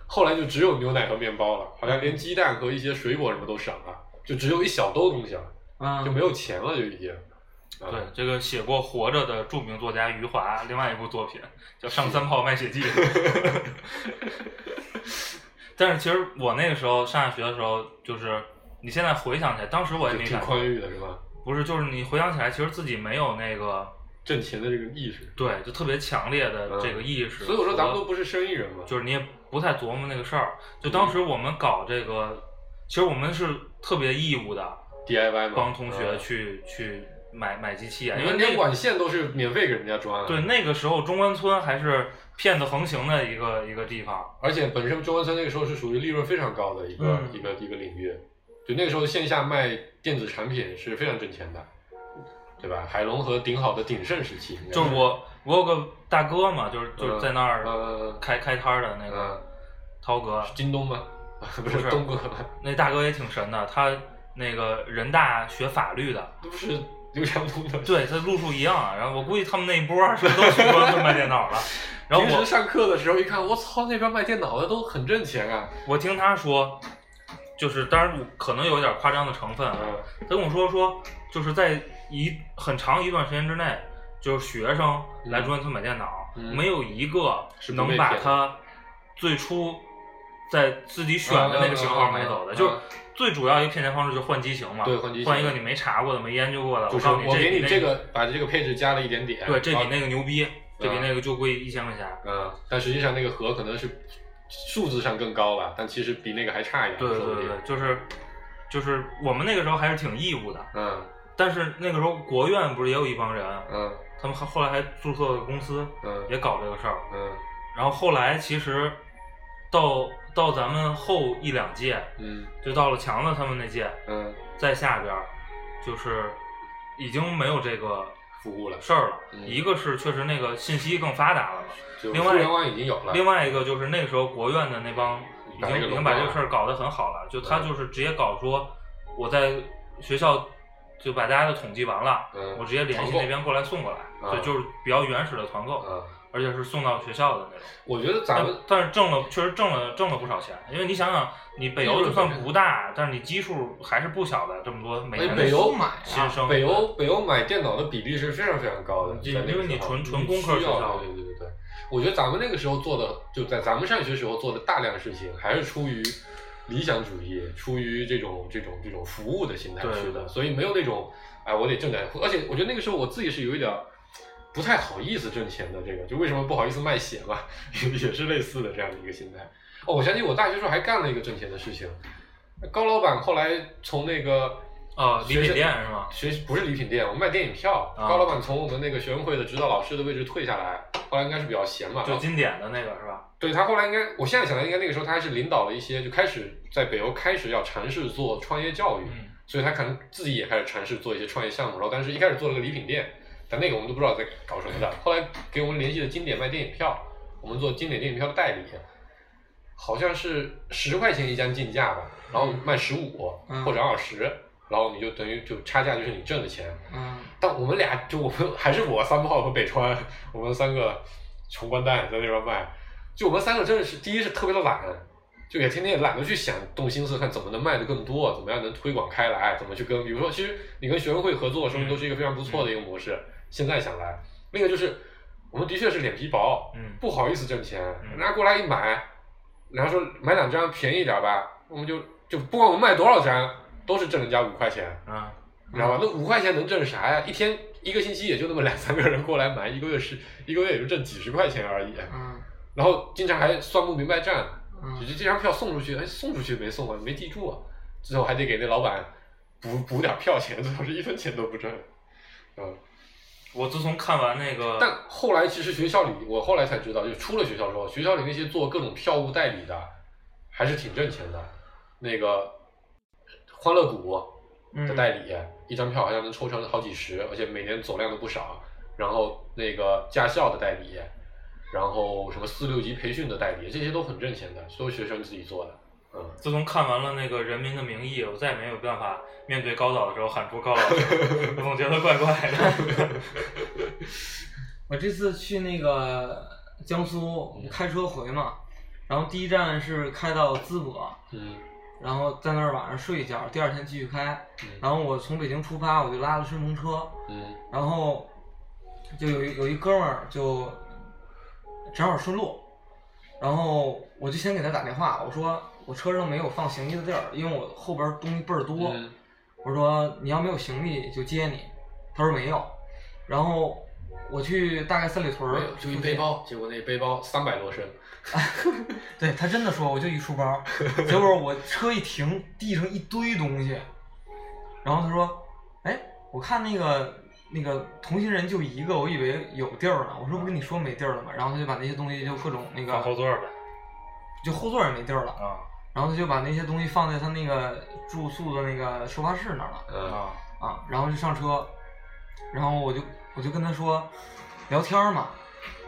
Speaker 4: 后来就只有牛奶和面包了，好像连鸡蛋和一些水果什么都省了，就只有一小兜东西了，
Speaker 2: 啊，
Speaker 4: 就没有钱了就已经。啊
Speaker 3: 对，这个写过《活着》的著名作家余华，另外一部作品叫《上三炮卖血记》。但是其实我那个时候上下学的时候，就是你现在回想起来，当时我也
Speaker 4: 就挺宽
Speaker 3: 没感觉，
Speaker 4: 裕的是吧？
Speaker 3: 不是，就是你回想起来，其实自己没有那个
Speaker 4: 挣钱的这个意识。
Speaker 3: 对，就特别强烈的
Speaker 4: 嗯
Speaker 3: 这个意识。
Speaker 4: 所以我说咱们都不是生意人嘛。
Speaker 3: 就是你也不太琢磨那个事儿。就当时我们搞这个，其实我们是特别义务的
Speaker 4: ，DIY 嘛，
Speaker 3: 帮同学
Speaker 4: 嗯。
Speaker 3: 去、去买买机器啊，
Speaker 4: 你们连
Speaker 3: 因为那个
Speaker 4: 管线都是免费给人家装啊。
Speaker 3: 对那个时候中关村还是骗子横行的一个一个地方。
Speaker 4: 而且本身中关村那个时候是属于利润非常高的一个、
Speaker 2: 嗯
Speaker 4: 一个一个领域，就那个时候线下卖电子产品是非常挣钱的，对吧？海龙和鼎好的鼎盛时期，
Speaker 3: 就是我我有个大哥嘛，就是就是
Speaker 4: 嗯
Speaker 3: 在那儿
Speaker 4: 呃
Speaker 3: 开开摊儿的那个
Speaker 4: 嗯
Speaker 3: 涛哥，
Speaker 4: 是京东吗？不
Speaker 3: 不是
Speaker 4: 东哥，
Speaker 3: 那大哥也挺神的，他那个人大学法律的，
Speaker 4: 这不是刘强东的。
Speaker 3: 对他路数一样啊。然后我估计他们那一波儿是不是都去中关村卖电脑了？然后我
Speaker 4: 平时上课的时候一看，我操，那边卖电脑的都很挣钱啊。
Speaker 3: 我听他说，就是当然可能有点夸张的成分啊。
Speaker 4: 嗯
Speaker 3: 他跟我说说，就是在一很长一段时间之内，就是学生来中关村买电脑，
Speaker 4: 嗯
Speaker 3: 没有一个
Speaker 4: 是
Speaker 3: 能把他最初在自己选的那个型号买走的。就是最主要一个骗钱方式就是换机型嘛，
Speaker 4: 对换机型
Speaker 3: 换一个你没查过的、没研究过的。
Speaker 4: 就是
Speaker 3: 告诉你，
Speaker 4: 我给你这个，把这个配置加了一点点。
Speaker 3: 对，这比
Speaker 4: 然后
Speaker 3: 那个牛逼，这比
Speaker 4: 嗯
Speaker 3: 那个就贵一千块钱。
Speaker 4: 嗯，但实际上那个盒可能是数字上更高吧，但其实比那个还差一点。
Speaker 3: 对对对对，就是就是我们那个时候还是挺义务的，
Speaker 4: 嗯。
Speaker 3: 但是那个时候国院不是也有一帮人，
Speaker 4: 嗯。
Speaker 3: 他们还后来还注册了公司，
Speaker 4: 嗯。
Speaker 3: 也搞这个事儿。
Speaker 4: 嗯。
Speaker 3: 然后后来其实到到咱们后一两届，
Speaker 4: 嗯。
Speaker 3: 就到了强子他们那届，
Speaker 4: 嗯，
Speaker 3: 在下边儿就是已经没有这个
Speaker 4: 服务了，
Speaker 3: 事儿了。
Speaker 4: 嗯。
Speaker 3: 一个是确实那个信息更发达了，
Speaker 4: 就
Speaker 3: 另外
Speaker 4: 互联网已经有了。
Speaker 3: 另外一个就是那个时候国院的那帮已经已经把这个事儿搞得很好了，就他
Speaker 4: 嗯。
Speaker 3: 就是直接搞说我在学校就把大家的统计完了，
Speaker 4: 嗯。
Speaker 3: 我直接联系那边过来送过来，
Speaker 4: 嗯。
Speaker 3: 对，就是比较原始的团购，
Speaker 4: 嗯，
Speaker 3: 而且是送到学校的那种。
Speaker 4: 我觉得咱们
Speaker 3: 但是挣了，确实挣了挣了不少钱，因为你想想，你北邮就算不大，但是你基数还是不小的，这么多每年新生，
Speaker 4: 北邮北邮买电脑的比例是非常非常高的，
Speaker 3: 因为你纯纯工科
Speaker 4: 要
Speaker 3: 学校
Speaker 4: 对对对对对。我觉得咱们那个时候做的，就在咱们上学时候做的大量事情，还是出于理想主义，出于这种这种这种服务的心态
Speaker 3: 对
Speaker 4: 去的，所以没有那种哎我得挣点，而且我觉得那个时候我自己是有一点儿不太好意思挣钱的，这个就为什么不好意思卖血嘛，也是类似的这样的一个心态。哦，我想起我大学时候还干了一个挣钱的事情，高老板后来从那个。
Speaker 3: 啊，礼品
Speaker 4: 学生
Speaker 3: 店是吗？
Speaker 4: 学不是礼品店，我们卖电影票。
Speaker 3: 啊
Speaker 4: 高老板从我们那个学生会的指导老师的位置退下来，后来应该是比较闲嘛。
Speaker 3: 就经典的那个是吧？
Speaker 4: 对他后来应该，我现在想来，应该那个时候他还是领导了一些，就开始在北欧开始要尝试做创业教育，
Speaker 3: 嗯
Speaker 4: 所以他可能自己也开始尝试做一些创业项目。然后，但是一开始做了个礼品店，但那个我们都不知道在搞什么的。后来给我们联系的经典卖电影票，我们做经典电影票的代理，好像是十块钱一张进价吧，然后卖十五、
Speaker 2: 嗯
Speaker 4: 或者二十。然后你就等于就差价就是你挣的钱。
Speaker 2: 嗯
Speaker 4: 但我们俩就我们还是我三炮和北川，我们三个穷光蛋在那边卖，就我们三个真的是第一是特别的懒，就也天天也懒得去想动心思看怎么能卖的更多，怎么样能推广开来，怎么去跟比如说其实你跟学生会合作，说明都是一个非常不错的一个模式。现在想来，另一个就是我们的确是脸皮薄，
Speaker 3: 嗯
Speaker 4: 不好意思挣钱，
Speaker 3: 嗯
Speaker 4: 人家过来一买，人家说买两张便宜一点吧，我们就就不管我们卖多少张，都是挣人家五块钱。
Speaker 3: 嗯
Speaker 4: 你知道吧？那五块钱能挣啥呀？一天一个星期也就那么两三个人过来买，一个月是一个月也就挣几十块钱而已。
Speaker 2: 嗯
Speaker 4: 然后经常还算不明白账，就这张票送出去，哎，送出去没送啊？没记住啊？最后还得给那老板补补点票钱，最后是一分钱都不挣。嗯，
Speaker 3: 我自从看完那个，
Speaker 4: 但后来其实学校里，我后来才知道，就出了学校之后，学校里那些做各种票务代理的，还是挺挣钱的。那个欢乐谷，的代理，一张票好像能抽成好几十，而且每年走量都不少。然后那个驾校的代理，然后什么四六级培训的代理，这些都很挣钱的，所有学生自己做的。嗯，
Speaker 3: 自从看完了那个《人民的名义》，我再也没有办法面对高导的时候喊出高老师，我总觉得怪怪的。
Speaker 2: 我这次去那个江苏开车回嘛，然后第一站是开到淄博，
Speaker 4: 嗯
Speaker 2: 然后在那儿晚上睡一觉，第二天继续开。
Speaker 4: 嗯
Speaker 2: 然后我从北京出发，我就拉了顺风车，
Speaker 4: 嗯
Speaker 2: 然后就有一有一哥们儿就正好顺路，然后我就先给他打电话，我说我车上没有放行李的地儿，因为我后边东西倍儿多。
Speaker 4: 嗯
Speaker 2: 我说你要没有行李就接你，他说没有，然后我去大概三里屯儿，
Speaker 4: 就一背包，结果那背包三百多升。
Speaker 2: 对他真的说我就一书包，结果我车一停，地上一堆东西，然后他说，哎，我看那个那个同行人就一个，我以为有地儿呢，我说不跟你说没地儿了吗？然后他就把那些东西就各种那个
Speaker 3: 放后座呗。
Speaker 2: 就后座也没地儿了，
Speaker 3: 啊
Speaker 2: 然后他就把那些东西放在他那个住宿的那个收发室那儿了。
Speaker 4: 嗯
Speaker 3: 啊
Speaker 2: 啊，然后就上车，然后我就我就跟他说聊天嘛，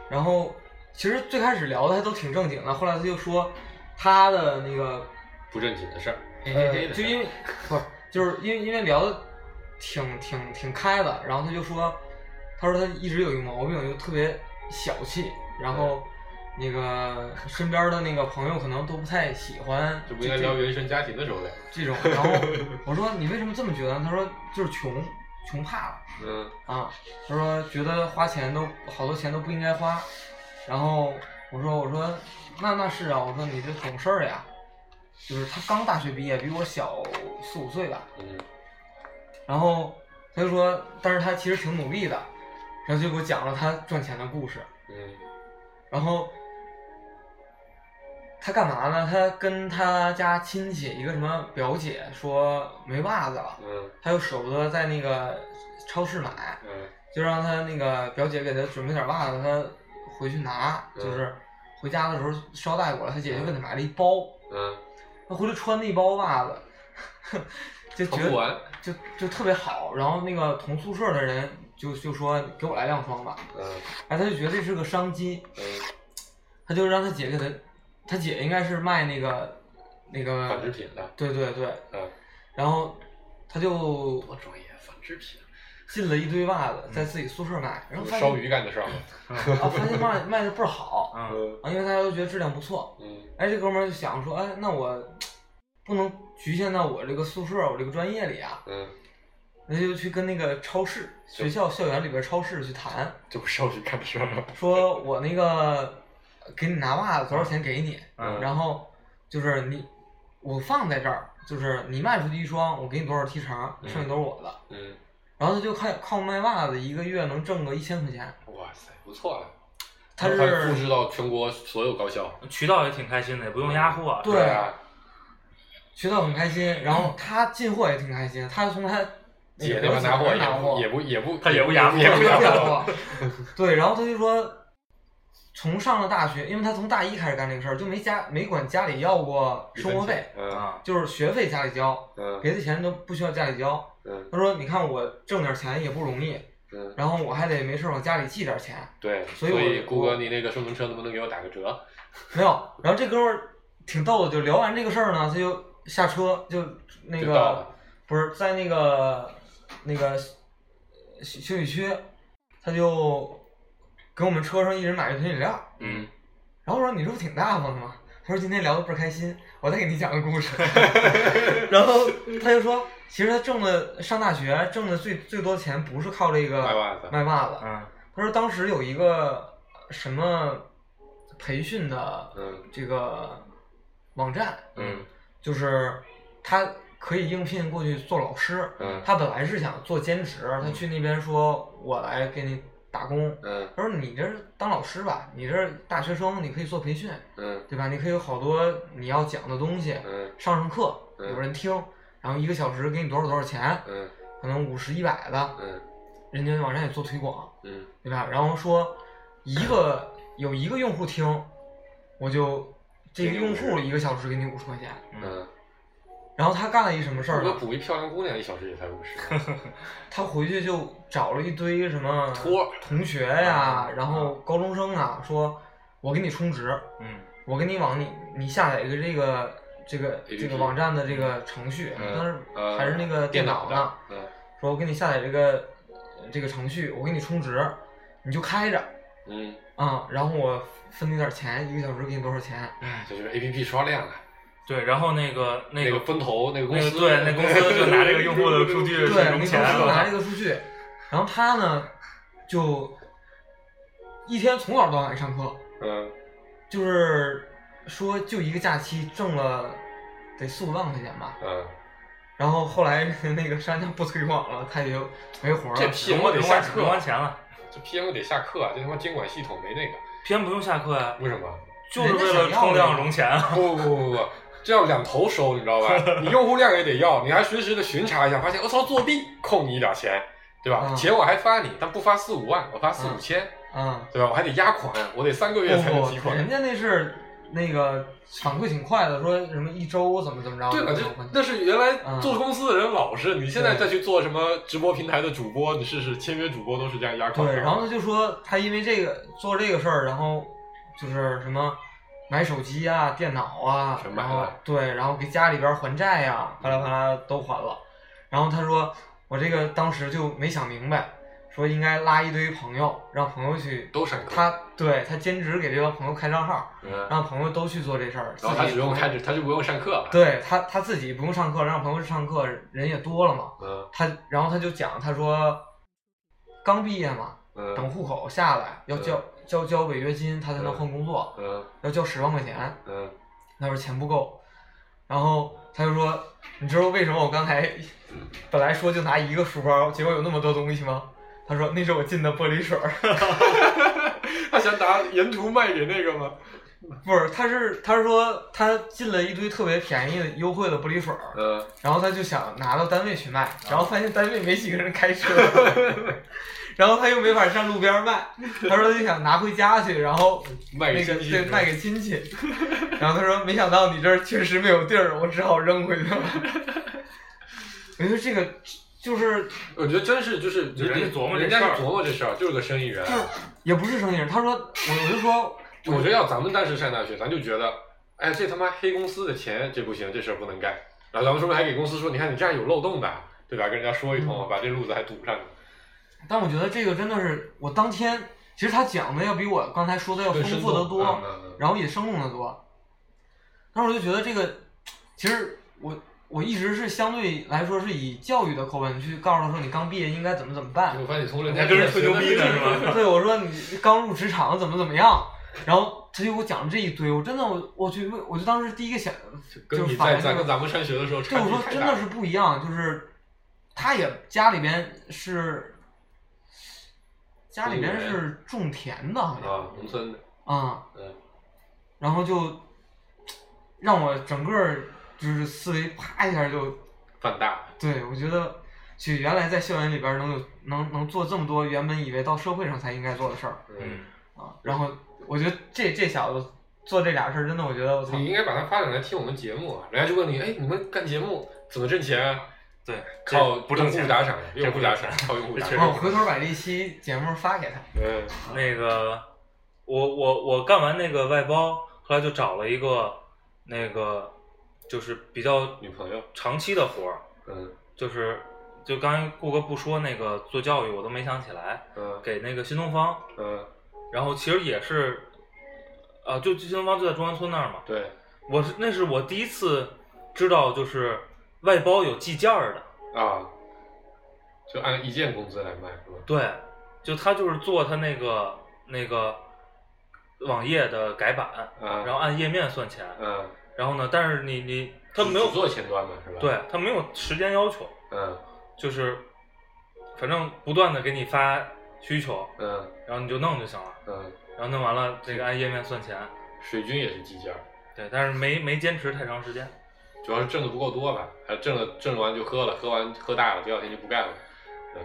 Speaker 2: 然后其实最开始聊的还都挺正经的，后来他就说他的那个
Speaker 4: 不正经的事儿。
Speaker 2: 就因为不是就是因为因为聊的挺挺挺开的，然后他就说，他说他一直有一个毛病，就特别小气，然后那个身边的那个朋友可能都不太喜欢
Speaker 4: 就不应该聊原生家庭的时候呗。
Speaker 2: 这种，然后我说你为什么这么觉得？他说就是穷，穷怕了。
Speaker 4: 嗯
Speaker 2: 啊，他说觉得花钱都好多钱都不应该花，然后我说我说那那是啊，我说你这懂事儿呀，就是他刚大学毕业，比我小四五岁吧，
Speaker 4: 嗯
Speaker 2: 然后他就说，但是他其实挺努力的，然后就给我讲了他赚钱的故事，
Speaker 4: 嗯
Speaker 2: 然后他干嘛呢？他跟他家亲戚一个什么表姐说没袜子了，
Speaker 4: 嗯
Speaker 2: 他又舍不得在那个超市买，
Speaker 4: 嗯
Speaker 2: 就让他那个表姐给他准备点袜子，他回去拿，
Speaker 4: 嗯
Speaker 2: 就是回家的时候捎带过来，他姐就给他买了一包，
Speaker 4: 嗯，
Speaker 2: 他回来穿那包袜子，就觉得就就特别好，然后那个同宿舍的人就就说给我来两双吧，
Speaker 4: 嗯。
Speaker 2: 哎，他就觉得这是个商机，
Speaker 4: 嗯，
Speaker 2: 他就让他姐给他，他姐应该是卖那个那个
Speaker 4: 纺织品的。
Speaker 2: 对对对，
Speaker 4: 嗯，
Speaker 2: 然后他就
Speaker 4: 多专业，纺织品。
Speaker 2: 进了一堆袜子，在自己宿舍卖，然后发
Speaker 4: 烧鱼干的事儿吗？
Speaker 2: 啊，发现卖卖的倍儿好。啊，因为大家都觉得质量不错。
Speaker 4: 嗯
Speaker 2: 哎，这哥们儿就想说，哎，那我不能局限到我这个宿舍、我这个专业里啊，
Speaker 4: 嗯，
Speaker 2: 那就去跟那个超市、学校校园里边超市去谈，
Speaker 4: 这不烧鱼干的事儿吗？
Speaker 2: 说我那个给你拿袜子多少钱给你，
Speaker 3: 嗯
Speaker 2: 然后就是你我放在这儿，就是你卖出去一双，我给你多少提成，剩下都是我的。
Speaker 4: 嗯，
Speaker 2: 然后他就靠靠卖袜子，一个月能挣个一千块钱。
Speaker 4: 哇塞，不错了。
Speaker 2: 他
Speaker 4: 然后还复制到全国所有高校。
Speaker 3: 渠道也挺开心的，也不用压货。
Speaker 2: 对
Speaker 4: 啊，
Speaker 2: 学到很开心，然后他进货也挺开心，他从他
Speaker 4: 姐那边拿货
Speaker 2: 货，
Speaker 4: 也不也不
Speaker 3: 他也不压货
Speaker 4: 也不压。货。
Speaker 2: 对，然后他就说，从上了大学，因为他从大一开始干这个事儿，就没家没管家里要过生活费，
Speaker 4: 嗯
Speaker 3: 啊，
Speaker 2: 就是学费家里交，
Speaker 4: 嗯
Speaker 2: 别的钱都不需要家里交。
Speaker 4: 嗯
Speaker 2: 他说：“你看我挣点钱也不容易，
Speaker 4: 嗯，
Speaker 2: 然后我还得没事往家里寄点钱，
Speaker 4: 对，
Speaker 2: 所以我
Speaker 4: 所以顾你那个顺风车能不能给我打个折？
Speaker 2: 没有。然后这哥们儿挺逗的，就聊完这个事儿呢，他就下车就那个
Speaker 4: 就
Speaker 2: 不是在那个那个休休息区，他就给我们车上一人买一瓶饮料，
Speaker 4: 嗯
Speaker 2: 然后我说你这不挺大方的吗？他说今天聊的倍儿开心，我再给你讲个故事。然后他就说，其实他挣的上大学挣的最最多的钱不是靠这个
Speaker 4: 卖袜子
Speaker 2: 卖袜子。
Speaker 3: 嗯
Speaker 2: 他说当时有一个什么培训的
Speaker 4: 嗯
Speaker 2: 这个网站，
Speaker 4: 嗯
Speaker 2: 就是他可以应聘过去做老师。
Speaker 4: 嗯
Speaker 2: 他本来是想做兼职，他去那边说我来给你打工。
Speaker 4: 嗯
Speaker 2: 他说你这是当老师吧，你这是大学生，你可以做培训。
Speaker 4: 嗯
Speaker 2: 对吧？你可以有好多你要讲的东西，
Speaker 4: 嗯
Speaker 2: 上上课
Speaker 4: 嗯
Speaker 2: 有人听，然后一个小时给你多少多少钱，
Speaker 4: 嗯
Speaker 2: 可能五十一百的，
Speaker 4: 嗯
Speaker 2: 人家网站也做推广，
Speaker 4: 嗯
Speaker 2: 对吧？然后说一个有一个用户听，我就这个用户一个小时给你五十块钱。
Speaker 4: 嗯，
Speaker 2: 然后他干了一什么事儿呢？
Speaker 4: 如果补一漂亮姑娘，一小时也才五十。
Speaker 2: 他回去就找了一堆什么
Speaker 4: 托
Speaker 2: 同学呀，然后高中生啊，说我给你充值，
Speaker 3: 嗯
Speaker 2: 我给你往你你下载一个这个这个这个网站的这个程序，
Speaker 4: 嗯
Speaker 2: 当时
Speaker 4: 呃
Speaker 2: 还是那个
Speaker 4: 电
Speaker 2: 脑呢，
Speaker 4: 的，嗯
Speaker 2: 说我给你下载这个呃这个程序，我给你充值，你就开着
Speaker 4: 嗯，
Speaker 2: 啊、然后我分你点钱，一个小时给你多少钱？
Speaker 3: 嗯，
Speaker 4: 这就是 A P P 刷量了。
Speaker 3: 对，然后那个那个
Speaker 4: 那个分头那个公司，
Speaker 3: 对那公司就拿这个用户的数据
Speaker 2: 对，
Speaker 3: 去
Speaker 2: 那公司
Speaker 3: 融钱
Speaker 2: 拿这。个数据，然后他呢就一天从早到晚上课，
Speaker 4: 嗯
Speaker 2: 就是说就一个假期挣了得四五万块钱吧。
Speaker 4: 嗯，
Speaker 2: 然后后来 那个商家不推广了，他也就没活
Speaker 4: 这
Speaker 2: 了。
Speaker 4: P
Speaker 3: 融
Speaker 4: M 得下课
Speaker 3: 融完钱了
Speaker 4: 这 P M 得下课啊，这他妈监管系统没那个
Speaker 3: ，，PM 不用下课呀，
Speaker 4: 为什么？
Speaker 3: 就是为了冲量融钱啊。
Speaker 4: 不不不不不，这要两头收，你知道吧？你用户量也得要，你还随时的巡查一下，发现我操作弊，扣你一点钱，对吧？
Speaker 2: 嗯
Speaker 4: 钱我还发你，但不发四五万，我发四五千，
Speaker 2: 嗯，
Speaker 4: 对吧？我还得压款，我得三个月才能提款。
Speaker 2: 人家那是那个反馈挺快的，说什么一周怎么怎么着。
Speaker 4: 对吧，这
Speaker 2: 怎么着
Speaker 4: 那是原来
Speaker 2: 嗯
Speaker 4: 做公司的人老实，你现在再去做什么直播平台的主播，你试试签约主播都是这样压款的。
Speaker 2: 对，然后他就说他因为这个做这个事儿，然后就是什么买手机啊、电脑啊
Speaker 4: 全，买
Speaker 2: 然后
Speaker 4: 了
Speaker 2: 对，然后给家里边还债呀、巴拉巴拉都还了。然后他说我这个当时就没想明白，说应该拉一堆朋友，让朋友去，
Speaker 4: 都上课，
Speaker 2: 他对他兼职给这帮朋友开账号，
Speaker 4: 嗯，
Speaker 2: 让朋友都去做这事儿，
Speaker 4: 然后他只用开着，他就不用上课了。
Speaker 2: 对他他自己不用上课，让朋友去上课，人也多了嘛。
Speaker 4: 嗯
Speaker 2: 他然后他就讲，他说刚毕业嘛，等
Speaker 4: 嗯
Speaker 2: 户口下来要交交交违约金，他才能
Speaker 4: 嗯
Speaker 2: 换工作，
Speaker 4: 嗯
Speaker 2: 要交十万块钱。
Speaker 4: 嗯
Speaker 2: 他说钱不够，然后他就说，你知道为什么我刚才本来说就拿一个书包，结果有那么多东西吗？他说那是我进的玻璃水儿，
Speaker 4: 他想拿沿途卖给那个吗？
Speaker 2: 不是，他是他是说他进了一堆特别便宜的优惠的玻璃水儿，
Speaker 4: 嗯，
Speaker 2: 然后他就想拿到单位去卖，然后发现单位没几个人开车，然后他又没法上路边卖，他说他就想拿回家去，然后
Speaker 4: 卖给
Speaker 2: 那个对卖给亲戚，然后他说没想到你这儿确实没有地儿，我只好扔回去了。我觉得这个就是
Speaker 4: 我觉得真是就是
Speaker 3: 人家琢磨这
Speaker 4: 人家
Speaker 3: 事儿
Speaker 4: 是琢磨这事儿，就是个生意人。
Speaker 2: 就也不是生意人，他说我我就说
Speaker 4: 我觉得要咱们当时上大学，咱就觉得，哎，这他妈黑公司的钱，这不行，这事儿不能干。然后咱们说不定还给公司说，你看你这样有漏洞的，对吧？跟人家说一通，把这路子还堵上。
Speaker 2: 但我觉得这个真的是我当天，其实他讲的要比我刚才说的要丰富得多，
Speaker 4: 嗯嗯嗯
Speaker 2: 然后也生动得多。但是我就觉得这个，其实我我一直是相对来说是以教育的口吻去告诉他说，你刚毕业应该怎么怎么办
Speaker 4: 我。发现你从人家
Speaker 3: 还跟人吹牛逼呢是吧？
Speaker 2: 对，我说你刚入职场怎么怎么样，然后他就给我讲了这一堆，我真的我我去问，我就当时第一个想就是
Speaker 4: 你在咱
Speaker 2: 反应就是
Speaker 4: 跟咱们上学的时候
Speaker 2: 对，
Speaker 4: 差
Speaker 2: 我
Speaker 4: 距太大了。
Speaker 2: 说真的是不一样，就是他也家里边是家里边是种田的，好像
Speaker 4: 啊，农村的，
Speaker 2: 啊、
Speaker 4: 嗯，
Speaker 2: 然后就让我整个儿就是思维啪一下就，
Speaker 4: 放大。
Speaker 2: 对我觉得，就原来在校园里边能有能能做这么多原本以为到社会上才应该做的事儿
Speaker 3: 嗯，
Speaker 2: 啊，然后我觉得这这小子做这俩事儿，真的我觉得我操，
Speaker 4: 你应该把他发展来听我们节目啊，人家就问你，哎，你们干节目怎么挣钱啊？
Speaker 3: 对，
Speaker 4: 靠
Speaker 3: 不挣钱
Speaker 4: 用户。打赏，用户打赏靠用户打赏。
Speaker 2: 我，回头把这期节目发给他，
Speaker 4: 嗯
Speaker 3: 那个，我我我干完那个外包，后来就找了一个那个就是比较
Speaker 4: 女朋友，
Speaker 3: 长期的活儿，
Speaker 4: 嗯。
Speaker 5: 就是就刚才顾哥不说那个做教育，我都没想起来，
Speaker 4: 嗯。
Speaker 5: 给那个新东方，
Speaker 4: 嗯，
Speaker 5: 然后其实也是，啊，就新东方就在中关村那儿嘛，
Speaker 4: 对。
Speaker 5: 我是那是我第一次知道就是外包有计件儿的，
Speaker 4: 啊，就按一件工资来卖是吧？
Speaker 5: 对，就他就是做他那个那个网页的改版，
Speaker 4: 啊，
Speaker 5: 然后按页面算钱，
Speaker 4: 嗯，
Speaker 5: 然后呢，但是你你他没有
Speaker 4: 只做前端的是吧？，
Speaker 5: 对他没有时间要求，
Speaker 4: 嗯。
Speaker 5: 就是反正不断的给你发需求，
Speaker 4: 嗯
Speaker 5: 然后你就弄就行了，
Speaker 4: 嗯，
Speaker 5: 然后弄完了这个按页面算钱，
Speaker 4: 水军也是计件儿，
Speaker 5: 对，但是没没坚持太长时间，
Speaker 4: 主要是挣的不够多吧，还挣了挣完就喝了，喝完喝大了，第二天就不干了。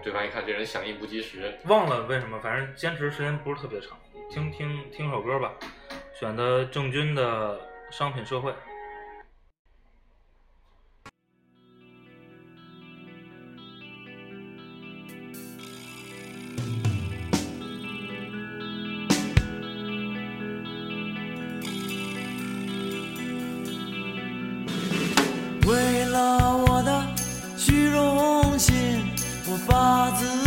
Speaker 4: 对方一看这人响应不及时，
Speaker 5: 忘了为什么，反正坚持时间不是特别长。听听听首歌吧，选的郑钧的《商品社会》。傻子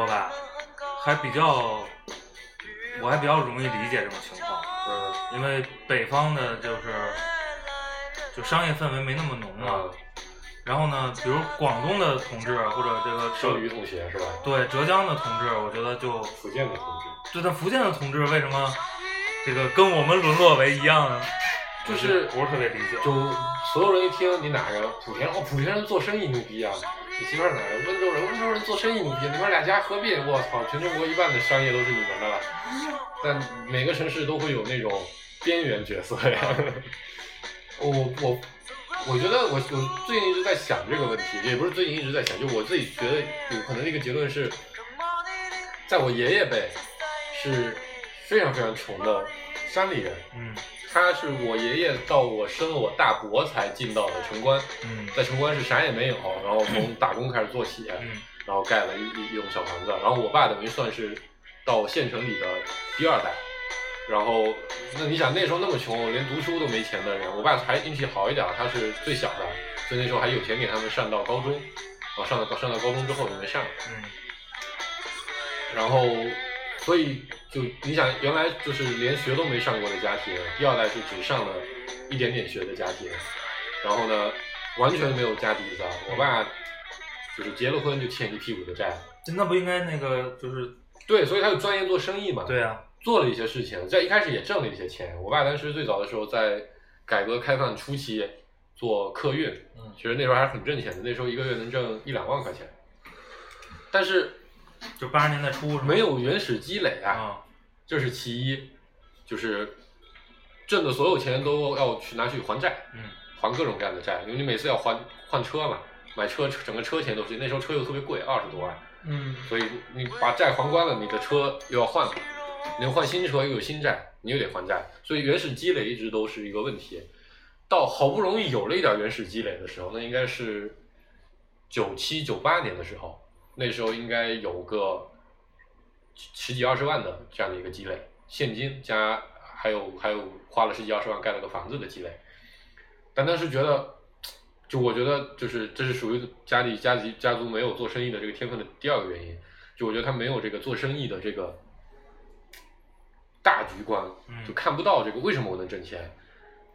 Speaker 5: 跟顾主播吧，还比较，我还比较容易理解这种情况，
Speaker 4: 嗯
Speaker 5: 因为北方的就是就商业氛围没那么浓嘛。
Speaker 4: 啊，
Speaker 5: 然后呢，比如广东的同志或者这个
Speaker 4: 双鱼同学是吧？
Speaker 5: 对浙江的同志，我觉得就
Speaker 4: 福建的同志，
Speaker 5: 对但福建的同志为什么这个跟我们沦落为一样呢？
Speaker 4: 就是
Speaker 5: 不是特别理解。
Speaker 4: 就所有人一听你哪人莆田哦，莆田人做生意牛逼啊！你媳妇儿哪人温州人？温州人做生意牛逼，你们俩家合并，我操，全中国一半的商业都是你们的了。但每个城市都会有那种边缘角色呀。我我我觉得我我最近一直在想这个问题，也不是最近一直在想，就我自己觉得有可能这个结论是，在我爷爷辈是非常非常穷的山里人，
Speaker 5: 嗯
Speaker 4: 他是我爷爷到我生了我大伯才进到的城关，
Speaker 3: 嗯。
Speaker 4: 在城关是啥也没有，然后从打工开始做起，
Speaker 3: 嗯。
Speaker 4: 然后盖了一一一栋小房子，然后我爸等于算是到县城里的第二代，然后那你想那时候那么穷，连读书都没钱的人，我爸还运气好一点，他是最小的，所以那时候还有钱给他们上到高中，然后上到上到高中之后就没上，
Speaker 3: 嗯。
Speaker 4: 然后所以就你想原来就是连学都没上过的家庭，第二代是只上了一点点学的家庭，然后呢完全没有家底子，我爸就是结了婚就欠一屁股的债。
Speaker 3: 那不应该那个就是
Speaker 4: 对，所以他就钻研做生意嘛。
Speaker 3: 对啊，
Speaker 4: 做了一些事情，在一开始也挣了一些钱。我爸当时最早的时候在改革开放初期做客运，
Speaker 3: 嗯
Speaker 4: 其实那时候还是很挣钱的，那时候一个月能挣一两万块钱。但是
Speaker 3: 就八十年代初是吧？
Speaker 4: 没有原始积累啊，
Speaker 3: 啊，
Speaker 4: 这是其一，就是挣的所有钱都要去拿去还债，
Speaker 3: 嗯
Speaker 4: 还各种各样的债，因为你每次要还换车嘛，买车整个车钱都是那时候车又特别贵，二十多万，
Speaker 2: 嗯。
Speaker 4: 所以你把债还光了，你的车又要换了，你要换新车又有新债，你又得还债，所以原始积累一直都是一个问题。到好不容易有了一点原始积累的时候，那应该是九七九八年的时候，那时候应该有个十几二十万的这样的一个积累，现金加还有还有花了十几二十万盖了个房子的积累。但当时觉得，就我觉得就是这是属于家里家里家族没有做生意的这个天分的第二个原因，就我觉得他没有这个做生意的这个大局观，
Speaker 3: 嗯
Speaker 4: 就看不到这个为什么我能挣钱，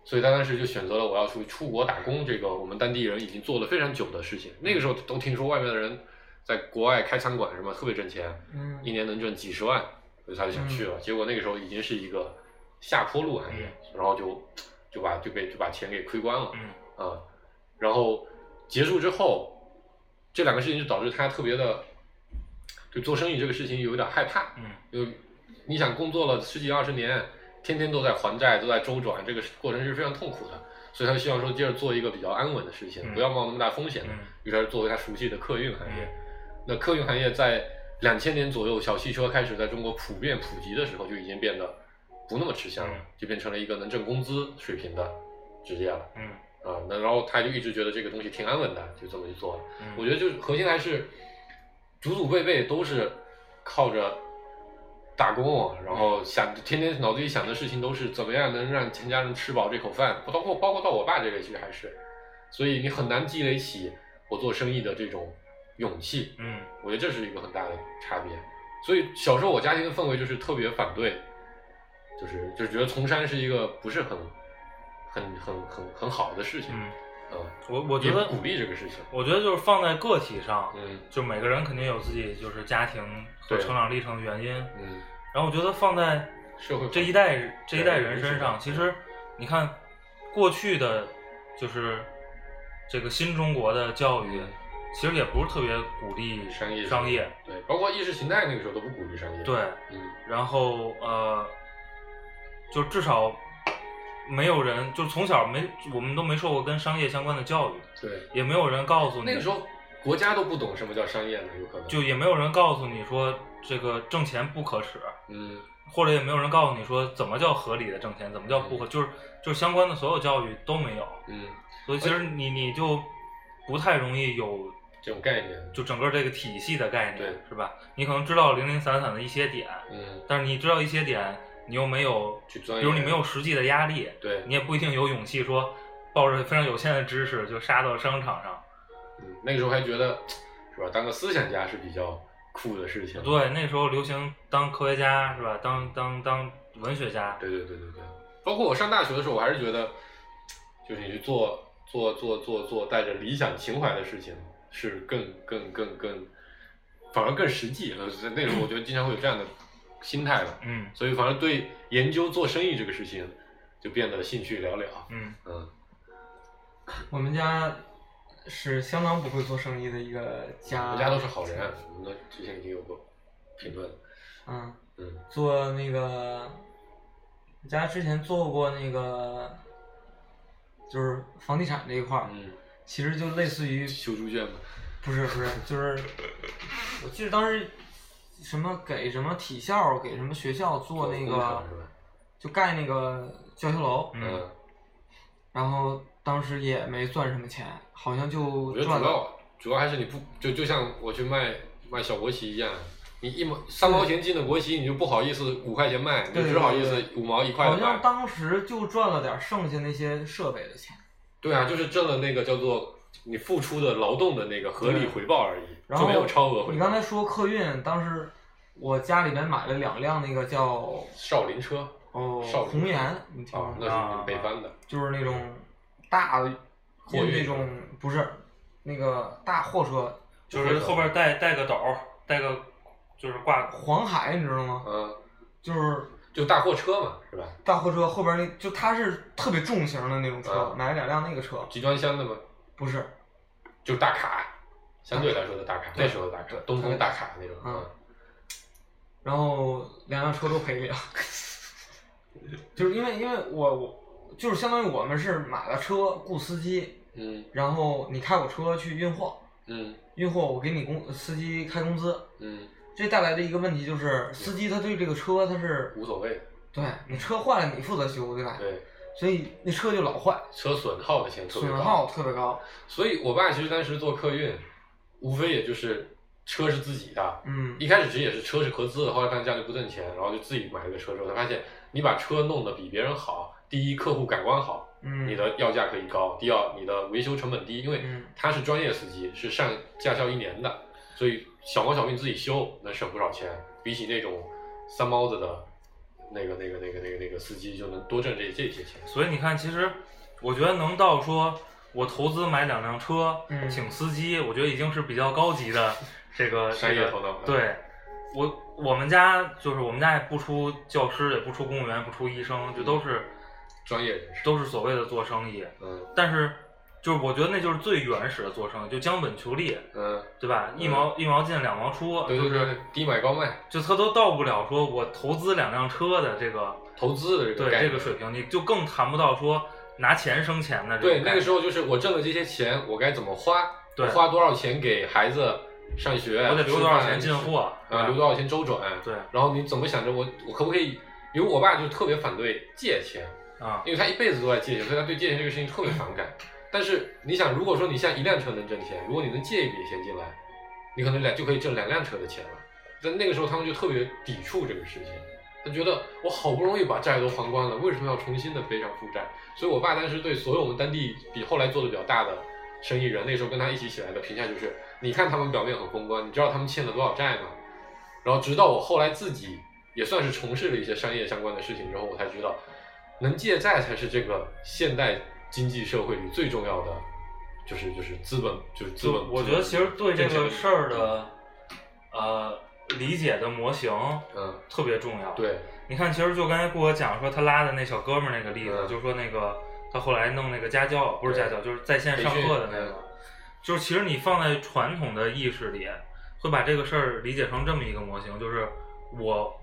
Speaker 4: 所以他当时就选择了我要出出国打工这个我们当地人已经做了非常久的事情。那个时候都听说外面的人在国外开餐馆什么特别挣钱，
Speaker 2: 嗯
Speaker 4: 一年能挣几十万，所以他就想去了。结果那个时候已经是一个下坡路行业，然后就就把就被就把钱给亏光了。
Speaker 3: 嗯
Speaker 4: 啊，然后结束之后，这两个事情就导致他特别的对做生意这个事情有点害怕，
Speaker 3: 嗯
Speaker 4: 因为你想工作了十几二十年，天天都在还债，都在周转，这个过程是非常痛苦的，所以他希望说接着做一个比较安稳的事情，
Speaker 3: 嗯
Speaker 4: 不要冒那么大风险的
Speaker 3: 嗯，
Speaker 4: 于是作为他熟悉的客运行业。
Speaker 3: 嗯
Speaker 4: 那客运行业在两千年左右，小汽车开始在中国普遍普及的时候，就已经变得不那么吃香了，
Speaker 3: 嗯
Speaker 4: 就变成了一个能挣工资水平的职业了。
Speaker 3: 嗯
Speaker 4: 啊，那然后他就一直觉得这个东西挺安稳的，就这么去做了。
Speaker 3: 嗯，
Speaker 4: 我觉得就是核心还是祖祖辈辈都是靠着打工，然后想天天脑子里想的事情都是怎么样能让全家人吃饱这口饭，包括包括到我爸这个其实还是，所以你很难积累起我做生意的这种勇气。
Speaker 3: 嗯
Speaker 4: 我觉得这是一个很大的差别。所以小时候我家庭的氛围就是特别反对，就是就是觉得从山是一个不是很很很很很好的事情。
Speaker 3: 嗯，
Speaker 4: 嗯，
Speaker 3: 我我觉得
Speaker 4: 鼓励这个事情。
Speaker 3: 我觉得就是放在个体上，
Speaker 4: 嗯
Speaker 3: 就每个人肯定有自己就是家庭和成长历程的原因，
Speaker 4: 嗯，
Speaker 3: 然后我觉得放在
Speaker 4: 社会
Speaker 3: 这一代这一代人
Speaker 4: 人
Speaker 3: 身上，其实你看过去的，就是这个新中国的教育，其实也不是特别鼓励
Speaker 4: 嗯商业
Speaker 3: 商业，
Speaker 4: 对，包括意识形态那个时候都不鼓励商业。
Speaker 3: 对，
Speaker 4: 嗯
Speaker 3: 然后呃，就至少没有人，就从小没我们都没受过跟商业相关的教育，
Speaker 4: 对，
Speaker 3: 也没有人告诉你，
Speaker 4: 那个时候国家都不懂什么叫商业呢，有可能。
Speaker 3: 就也没有人告诉你说这个挣钱不可耻，
Speaker 4: 嗯
Speaker 3: 或者也没有人告诉你说怎么叫合理的挣钱，怎么叫不可，就是就是相关的所有教育都没有，
Speaker 4: 嗯，
Speaker 3: 所以其实你你就不太容易有
Speaker 4: 这种概念。
Speaker 3: 就整个这个体系的概念
Speaker 4: 对，
Speaker 3: 是吧？你可能知道零零散散的一些点，
Speaker 4: 嗯，
Speaker 3: 但是你知道一些点，你又没有，
Speaker 4: 去钻研。
Speaker 3: 比如你没有实际的压力，
Speaker 4: 对，
Speaker 3: 你也不一定有勇气说抱着非常有限的知识就杀到商场上。
Speaker 4: 嗯，那个时候还觉得是吧，当个思想家是比较酷的事情。
Speaker 3: 对，那时候流行当科学家是吧？当当当文学家，
Speaker 4: 对对对对对，包括我上大学的时候，我还是觉得，就是你去做做做做做带着理想情怀的事情，是更更更更，反而更实际。呃，在那时候我觉得经常会有这样的心态吧，
Speaker 3: 嗯
Speaker 4: 所以反而对研究做生意这个事情就变得兴趣寥寥。
Speaker 3: 嗯
Speaker 4: 嗯
Speaker 2: 我们家是相当不会做生意的一个家，
Speaker 4: 我们家都是好人，我们都之前已经有过评论。
Speaker 2: 嗯，
Speaker 4: 嗯
Speaker 2: 做那个，我家之前做过那个，就是房地产这一块儿，
Speaker 4: 嗯，
Speaker 2: 其实就类似于
Speaker 4: 修猪圈嘛，
Speaker 2: 不是不是，就是我记得当时什么给什么体校给什么学校做那
Speaker 4: 工
Speaker 2: 个
Speaker 4: 厂是吧？
Speaker 2: 就盖那个教学楼，
Speaker 3: 嗯
Speaker 4: 嗯，
Speaker 2: 然后当时也没赚什么钱，好像就
Speaker 4: 我觉得
Speaker 2: 赚
Speaker 4: 要主要还是你不就就像我去卖卖小国旗一样，你一毛三毛钱进的国旗，你就不好意思五块钱卖，你就
Speaker 2: 对
Speaker 4: 只好意
Speaker 2: 对
Speaker 4: 思五毛一块的
Speaker 2: 好像
Speaker 4: 卖。
Speaker 2: 当时就赚了点剩下那些设备的钱。
Speaker 4: 对啊，就是挣了那个叫做你付出的劳动的那个合理回报而已，
Speaker 2: 然后
Speaker 4: 就没有超额回报。
Speaker 2: 你刚才说客运，当时我家里面买了两辆那个叫
Speaker 4: 少林车
Speaker 2: 哦
Speaker 4: 少
Speaker 2: 红岩，你听
Speaker 4: 啊，
Speaker 2: 过吗？
Speaker 4: 那是北方的，
Speaker 2: 就是那种大的
Speaker 4: 货运
Speaker 2: 运那种不是那个大货车，
Speaker 3: 就是后边带带个斗儿，带个就是挂
Speaker 2: 黄海你知道吗？
Speaker 4: 嗯，
Speaker 2: 就是
Speaker 4: 就大货车嘛，是吧？
Speaker 2: 大货车后边那就它是特别重型的那种车，
Speaker 4: 嗯
Speaker 2: 买了两辆那个车，
Speaker 4: 集装箱的吗？
Speaker 2: 不是
Speaker 4: 就是大卡，相对来说的大卡，
Speaker 2: 对
Speaker 4: 那时候的大卡
Speaker 2: 对，
Speaker 4: 东风大卡那种。
Speaker 2: 嗯然后两辆车都赔了，就是因为因为我我就是相当于我们是买了车雇司机，
Speaker 4: 嗯
Speaker 2: 然后你开我车去运货，
Speaker 4: 嗯
Speaker 2: 运货我给你工司机开工资，
Speaker 4: 嗯，
Speaker 2: 这带来的一个问题就是司机他对这个车他是
Speaker 4: 无所谓。
Speaker 2: 对你车坏了你负责修对吧？
Speaker 4: 对，
Speaker 2: 所以那车就老坏，
Speaker 4: 车损耗的钱特别高。
Speaker 2: 损耗特别高。
Speaker 4: 所以我爸其实当时做客运，无非也就是车是自己的，
Speaker 2: 嗯
Speaker 4: 一开始其实也是车是合资的，后来发现这样就不挣钱，然后就自己买了个车之后，才发现你把车弄得比别人好，第一客户感官好，
Speaker 2: 嗯，
Speaker 4: 你的要价可以高；第二你的维修成本低，因为
Speaker 2: 嗯
Speaker 4: 他是专业司机，是上驾校一年的，所以小毛小病自己修能省不少钱，比起那种三毛子的那个那个那个那个那个司机就能多挣这这些钱。
Speaker 3: 所以你看，其实我觉得能到说我投资买两辆车，
Speaker 2: 嗯
Speaker 3: 请司机，我觉得已经是比较高级的这个
Speaker 4: 商业
Speaker 3: 这个
Speaker 4: 头脑
Speaker 3: 对，我我们家就是我们家也不出教师，也不出公务员，不出医生，就都是
Speaker 4: 专业人士，
Speaker 3: 都是所谓的做生意。
Speaker 4: 嗯
Speaker 3: 但是就是我觉得那就是最原始的做生意，就将本求利，
Speaker 4: 嗯，
Speaker 3: 对吧？一毛一毛进两毛出，
Speaker 4: 对对对
Speaker 3: 就是，
Speaker 4: 低买高卖，
Speaker 3: 就他都到不了说我投资两辆车的这个
Speaker 4: 投资的这个
Speaker 3: 对这个水平，你就更谈不到说拿钱生钱的这个
Speaker 4: 对，那个时
Speaker 3: 候
Speaker 4: 候就是我挣的这些钱，我该怎么花？
Speaker 3: 对
Speaker 4: 花多少钱给孩子上学？
Speaker 3: 我得留多少钱进货
Speaker 4: 啊？留多少钱周转？
Speaker 3: 对
Speaker 4: 然后你怎么想着我我可不可以？因为我爸就特别反对借钱，
Speaker 3: 啊，
Speaker 4: 因为他一辈子都在借钱，所以他对借钱这个事情特别反感。但是你想，如果说你现在一辆车能挣钱，如果你能借一笔钱进来，你可能两就可以挣两辆车的钱了。但那个时候他们就特别抵触这个事情，他觉得我好不容易把债都还光了，为什么要重新的背上负债？所以我爸当时对所有我们当地比后来做的比较大的生意人，那时候跟他一起起来的评价就是：你看他们表面很风光，你知道他们欠了多少债吗？然后直到我后来自己也算是从事了一些商业相关的事情之后，我才知道，能借债才是这个现代经济社会里最重要的，就是就是资本，就是资本。
Speaker 3: 我觉得其实对这个事儿的呃理解的模型
Speaker 4: 嗯，
Speaker 3: 特别重要。，
Speaker 4: 对，
Speaker 3: 你看，其实就刚才顾哥讲说他拉的那小哥们儿那个例子，
Speaker 4: 嗯
Speaker 3: 就说那个他后来弄那个家教，不是家教，就是在线上课的那个，就是其实你放在传统的意识里，会把这个事儿理解成这么一个模型，就是我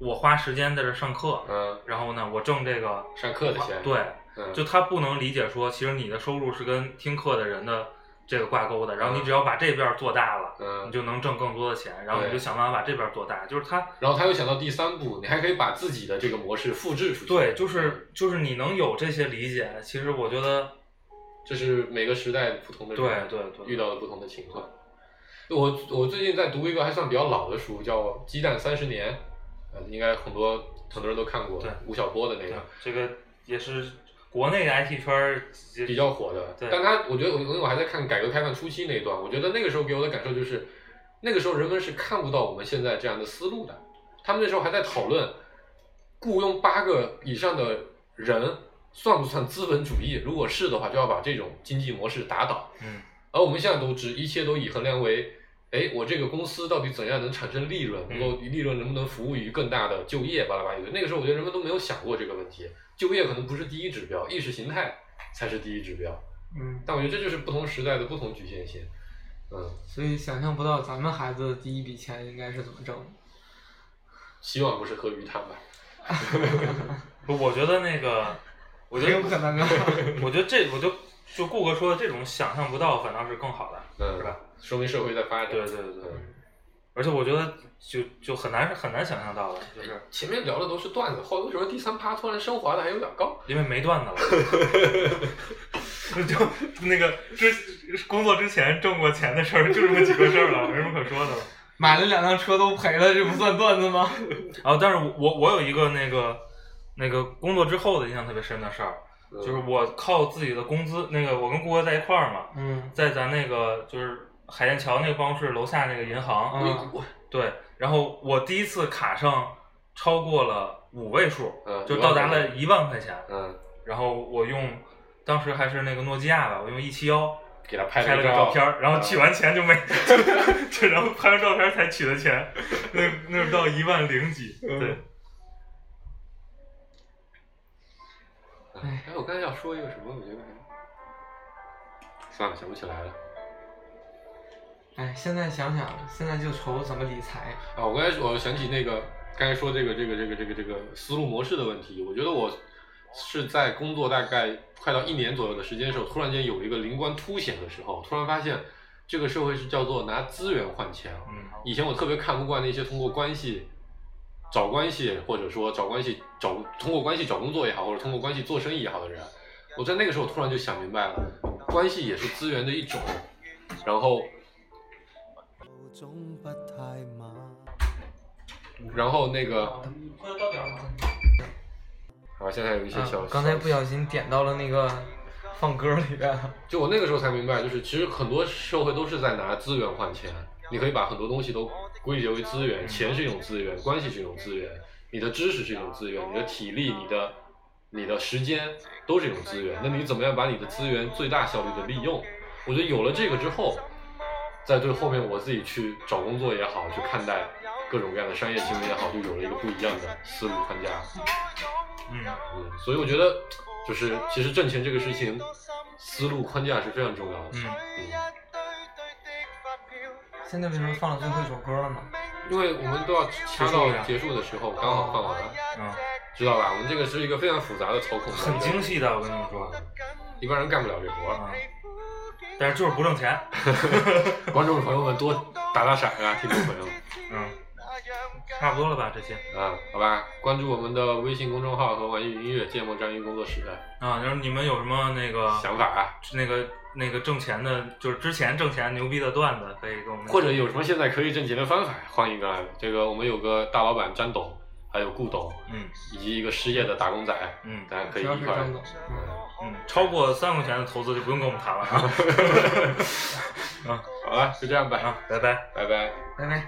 Speaker 3: 我花时间在这上课，
Speaker 4: 嗯，
Speaker 3: 然后呢，我挣这个
Speaker 4: 上课的钱，
Speaker 3: 对，
Speaker 4: 嗯，
Speaker 3: 就他不能理解说，其实你的收入是跟听课的人的这个挂钩的，然后你
Speaker 4: 嗯
Speaker 3: 只要把这边做大了，
Speaker 4: 嗯
Speaker 3: 你就能挣更多的钱，然后你就想办法把这边做大，就是他。
Speaker 4: 然后他又想到第三步，你还可以把自己的这个模式复制出去。
Speaker 3: 对，就是就是你能有这些理解，其实我觉得，
Speaker 4: 这是每个时代不同的人
Speaker 3: 对对对
Speaker 4: 遇到的不同的情况。我我最近在读一个还算比较老的书，叫《鸡蛋三十年》，呃，应该很多很多人都看过
Speaker 3: 对，
Speaker 4: 吴晓波的那个，
Speaker 3: 这个也是国内的 IT 圈儿
Speaker 4: 比较火的。
Speaker 3: 对
Speaker 4: 但他我觉得我因为我还在看改革开放初期那一段，我觉得那个时候给我的感受就是，那个时候人们是看不到我们现在这样的思路的。他们那时候还在讨论，雇佣八个以上的人算不算资本主义？如果是的话，就要把这种经济模式打倒。
Speaker 3: 嗯，
Speaker 4: 而我们现在都知，一切都以衡量为，哎，我这个公司到底怎样能产生利润，能
Speaker 3: 嗯
Speaker 4: 够利润能不能服务于更大的就业，巴拉巴拉。那个时候，我觉得人们都没有想过这个问题，就业可能不是第一指标，意识形态才是第一指标。
Speaker 2: 嗯，
Speaker 4: 但我觉得这就是不同时代的不同局限性。嗯，
Speaker 2: 所以想象不到咱们孩子的第一笔钱应该是怎么挣的。
Speaker 4: 希望不是喝鱼汤吧。
Speaker 3: 不，我觉得那个，我觉得
Speaker 2: 挺有可能啊。
Speaker 3: 我觉得这，我就就顾哥说的这种想象不到，反倒是更好的，
Speaker 4: 嗯，
Speaker 3: 是吧？
Speaker 4: 说明社会在发展。
Speaker 3: 对对对
Speaker 4: 嗯
Speaker 3: 而且我觉得就就很难很难想象到的，就是
Speaker 4: 前面聊的都是段子，后头什么第三趴突然升华的还有点高。
Speaker 3: 因为没段子了，就那个之工作之前挣过钱的事儿就这么几个事儿了，没什么可说的了。
Speaker 2: 买了两辆车都赔了，这不算段子吗？
Speaker 3: 啊，但是我我有一个那个那个工作之后的印象特别深的事儿，就是我靠自己的工资，那个我跟顾哥在一块儿嘛，
Speaker 2: 嗯
Speaker 3: 在咱那个就是海淀桥那个办公室楼下那个银行，
Speaker 2: 嗯。
Speaker 3: 对，然后我第一次卡上超过了五位数，
Speaker 4: 嗯
Speaker 3: 就到达了一万块钱，
Speaker 4: 嗯，
Speaker 3: 然后我用当时还是那个诺基亚吧，我用 E 七幺
Speaker 4: 给他拍
Speaker 3: 拍了
Speaker 4: 个
Speaker 3: 个照片，然后
Speaker 4: 嗯
Speaker 3: 取完钱就没，就 然后拍完照片才取的钱，那那是到一万零几，对，
Speaker 4: 哎，我刚才要说一个什么，我觉得算了，想不起来了。
Speaker 2: 哎，现在想想，现在就愁怎么理财。
Speaker 4: 啊，我刚才我想起那个刚才说这个这个这个这个这个思路模式的问题，我觉得我是在工作大概快到一年左右的时间的时候，突然间有一个灵光凸显的时候，突然发现这个社会是叫做拿资源换钱。
Speaker 3: 嗯
Speaker 4: 以前我特别看不惯那些通过关系找关系，或者说找关系找通过关系找工作也好，或者通过关系做生意也好的人，我在那个时候突然就想明白了，关系也是资源的一种。然后。然后那个，
Speaker 3: 快到点了。
Speaker 4: 啊，现在有一些小，
Speaker 2: 啊刚才不小心点到了那个放歌里边。
Speaker 4: 就我那个时候才明白，就是其实很多社会都是在拿资源换钱。你可以把很多东西都归结为资源，钱是一种资源，关系是一种资源，你的知识是一种资源，你的体力、你的、你的时间都是一种资源。那你怎么样把你的资源最大效率的利用？我觉得有了这个之后，再对后面我自己去找工作也好，去看待各种各样的商业行为也好，就有了一个不一样的思路框架。
Speaker 3: 嗯，
Speaker 4: 嗯，所以我觉得就是其实挣钱这个事情，思路框架是非常重要的。
Speaker 3: 嗯嗯
Speaker 2: 现在为什么放了最后一首歌了呢？
Speaker 4: 因为我们都要掐到结束的时候，刚好放完，
Speaker 3: 嗯，
Speaker 4: 知道吧？我们这个是一个非常复杂的操控，
Speaker 3: 很精，细的，我跟你们说，
Speaker 4: 一般人干不了这活儿。
Speaker 3: 啊，但是就是不挣钱，
Speaker 4: 观众朋友们多打打赏啊，听众朋友们
Speaker 3: 嗯，差不多了吧这些，
Speaker 4: 嗯，好吧，关注我们的微信公众号和网易云音乐“芥末章鱼工作室”
Speaker 3: 啊，然后你们有什么那个
Speaker 4: 想法啊，
Speaker 3: 那个那个挣钱的，就是之前挣钱牛逼的段子，可以跟我们
Speaker 4: 或者有什么现在可以挣钱的方法，欢迎啊。这个我们有个大老板张董，还有顾董，
Speaker 3: 嗯
Speaker 4: 以及一个失业的打工仔，
Speaker 3: 嗯
Speaker 4: 大家可以一块儿。
Speaker 3: 嗯，超过三块钱的投资就不用跟我们谈了 啊，啊
Speaker 4: 好了，就这样吧，
Speaker 3: 啊，拜拜。
Speaker 4: 拜拜。
Speaker 2: 拜拜。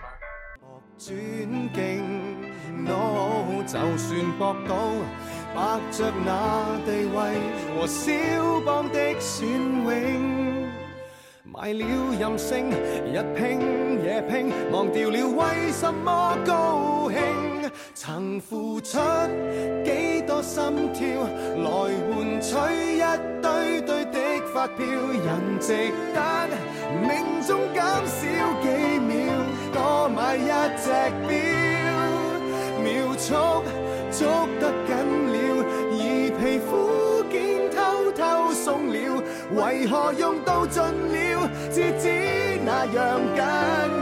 Speaker 6: ，no，就算搏到，白着那地位和肖邦的隽永，买了任性，日拼夜拼，忘掉了为什么高兴，曾付出几多心跳，来换取一堆堆的发票，人值得命中减少几秒，多买一只表，秒速捉得紧了，而皮肤竟偷偷松了，为何用到尽了，至知那樣緊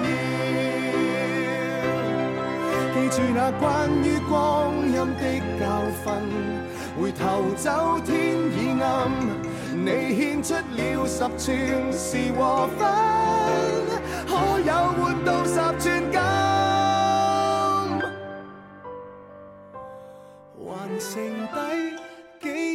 Speaker 6: 要。記住那關於光陰的教訓，回頭走天已暗，你獻出了十寸是和分，可有換到十寸金？還剩低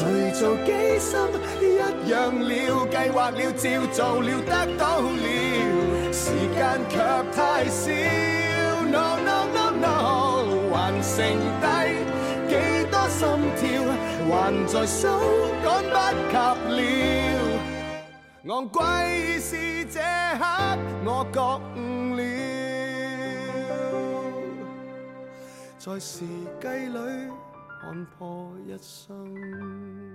Speaker 6: 要，誰做機心一樣了，計劃了，照做了，得到了，時間卻太少。No no no no，還剩低幾多心跳，還在數，趕不及了。昂贵是這刻我覺悟了。在時計裏看破一生。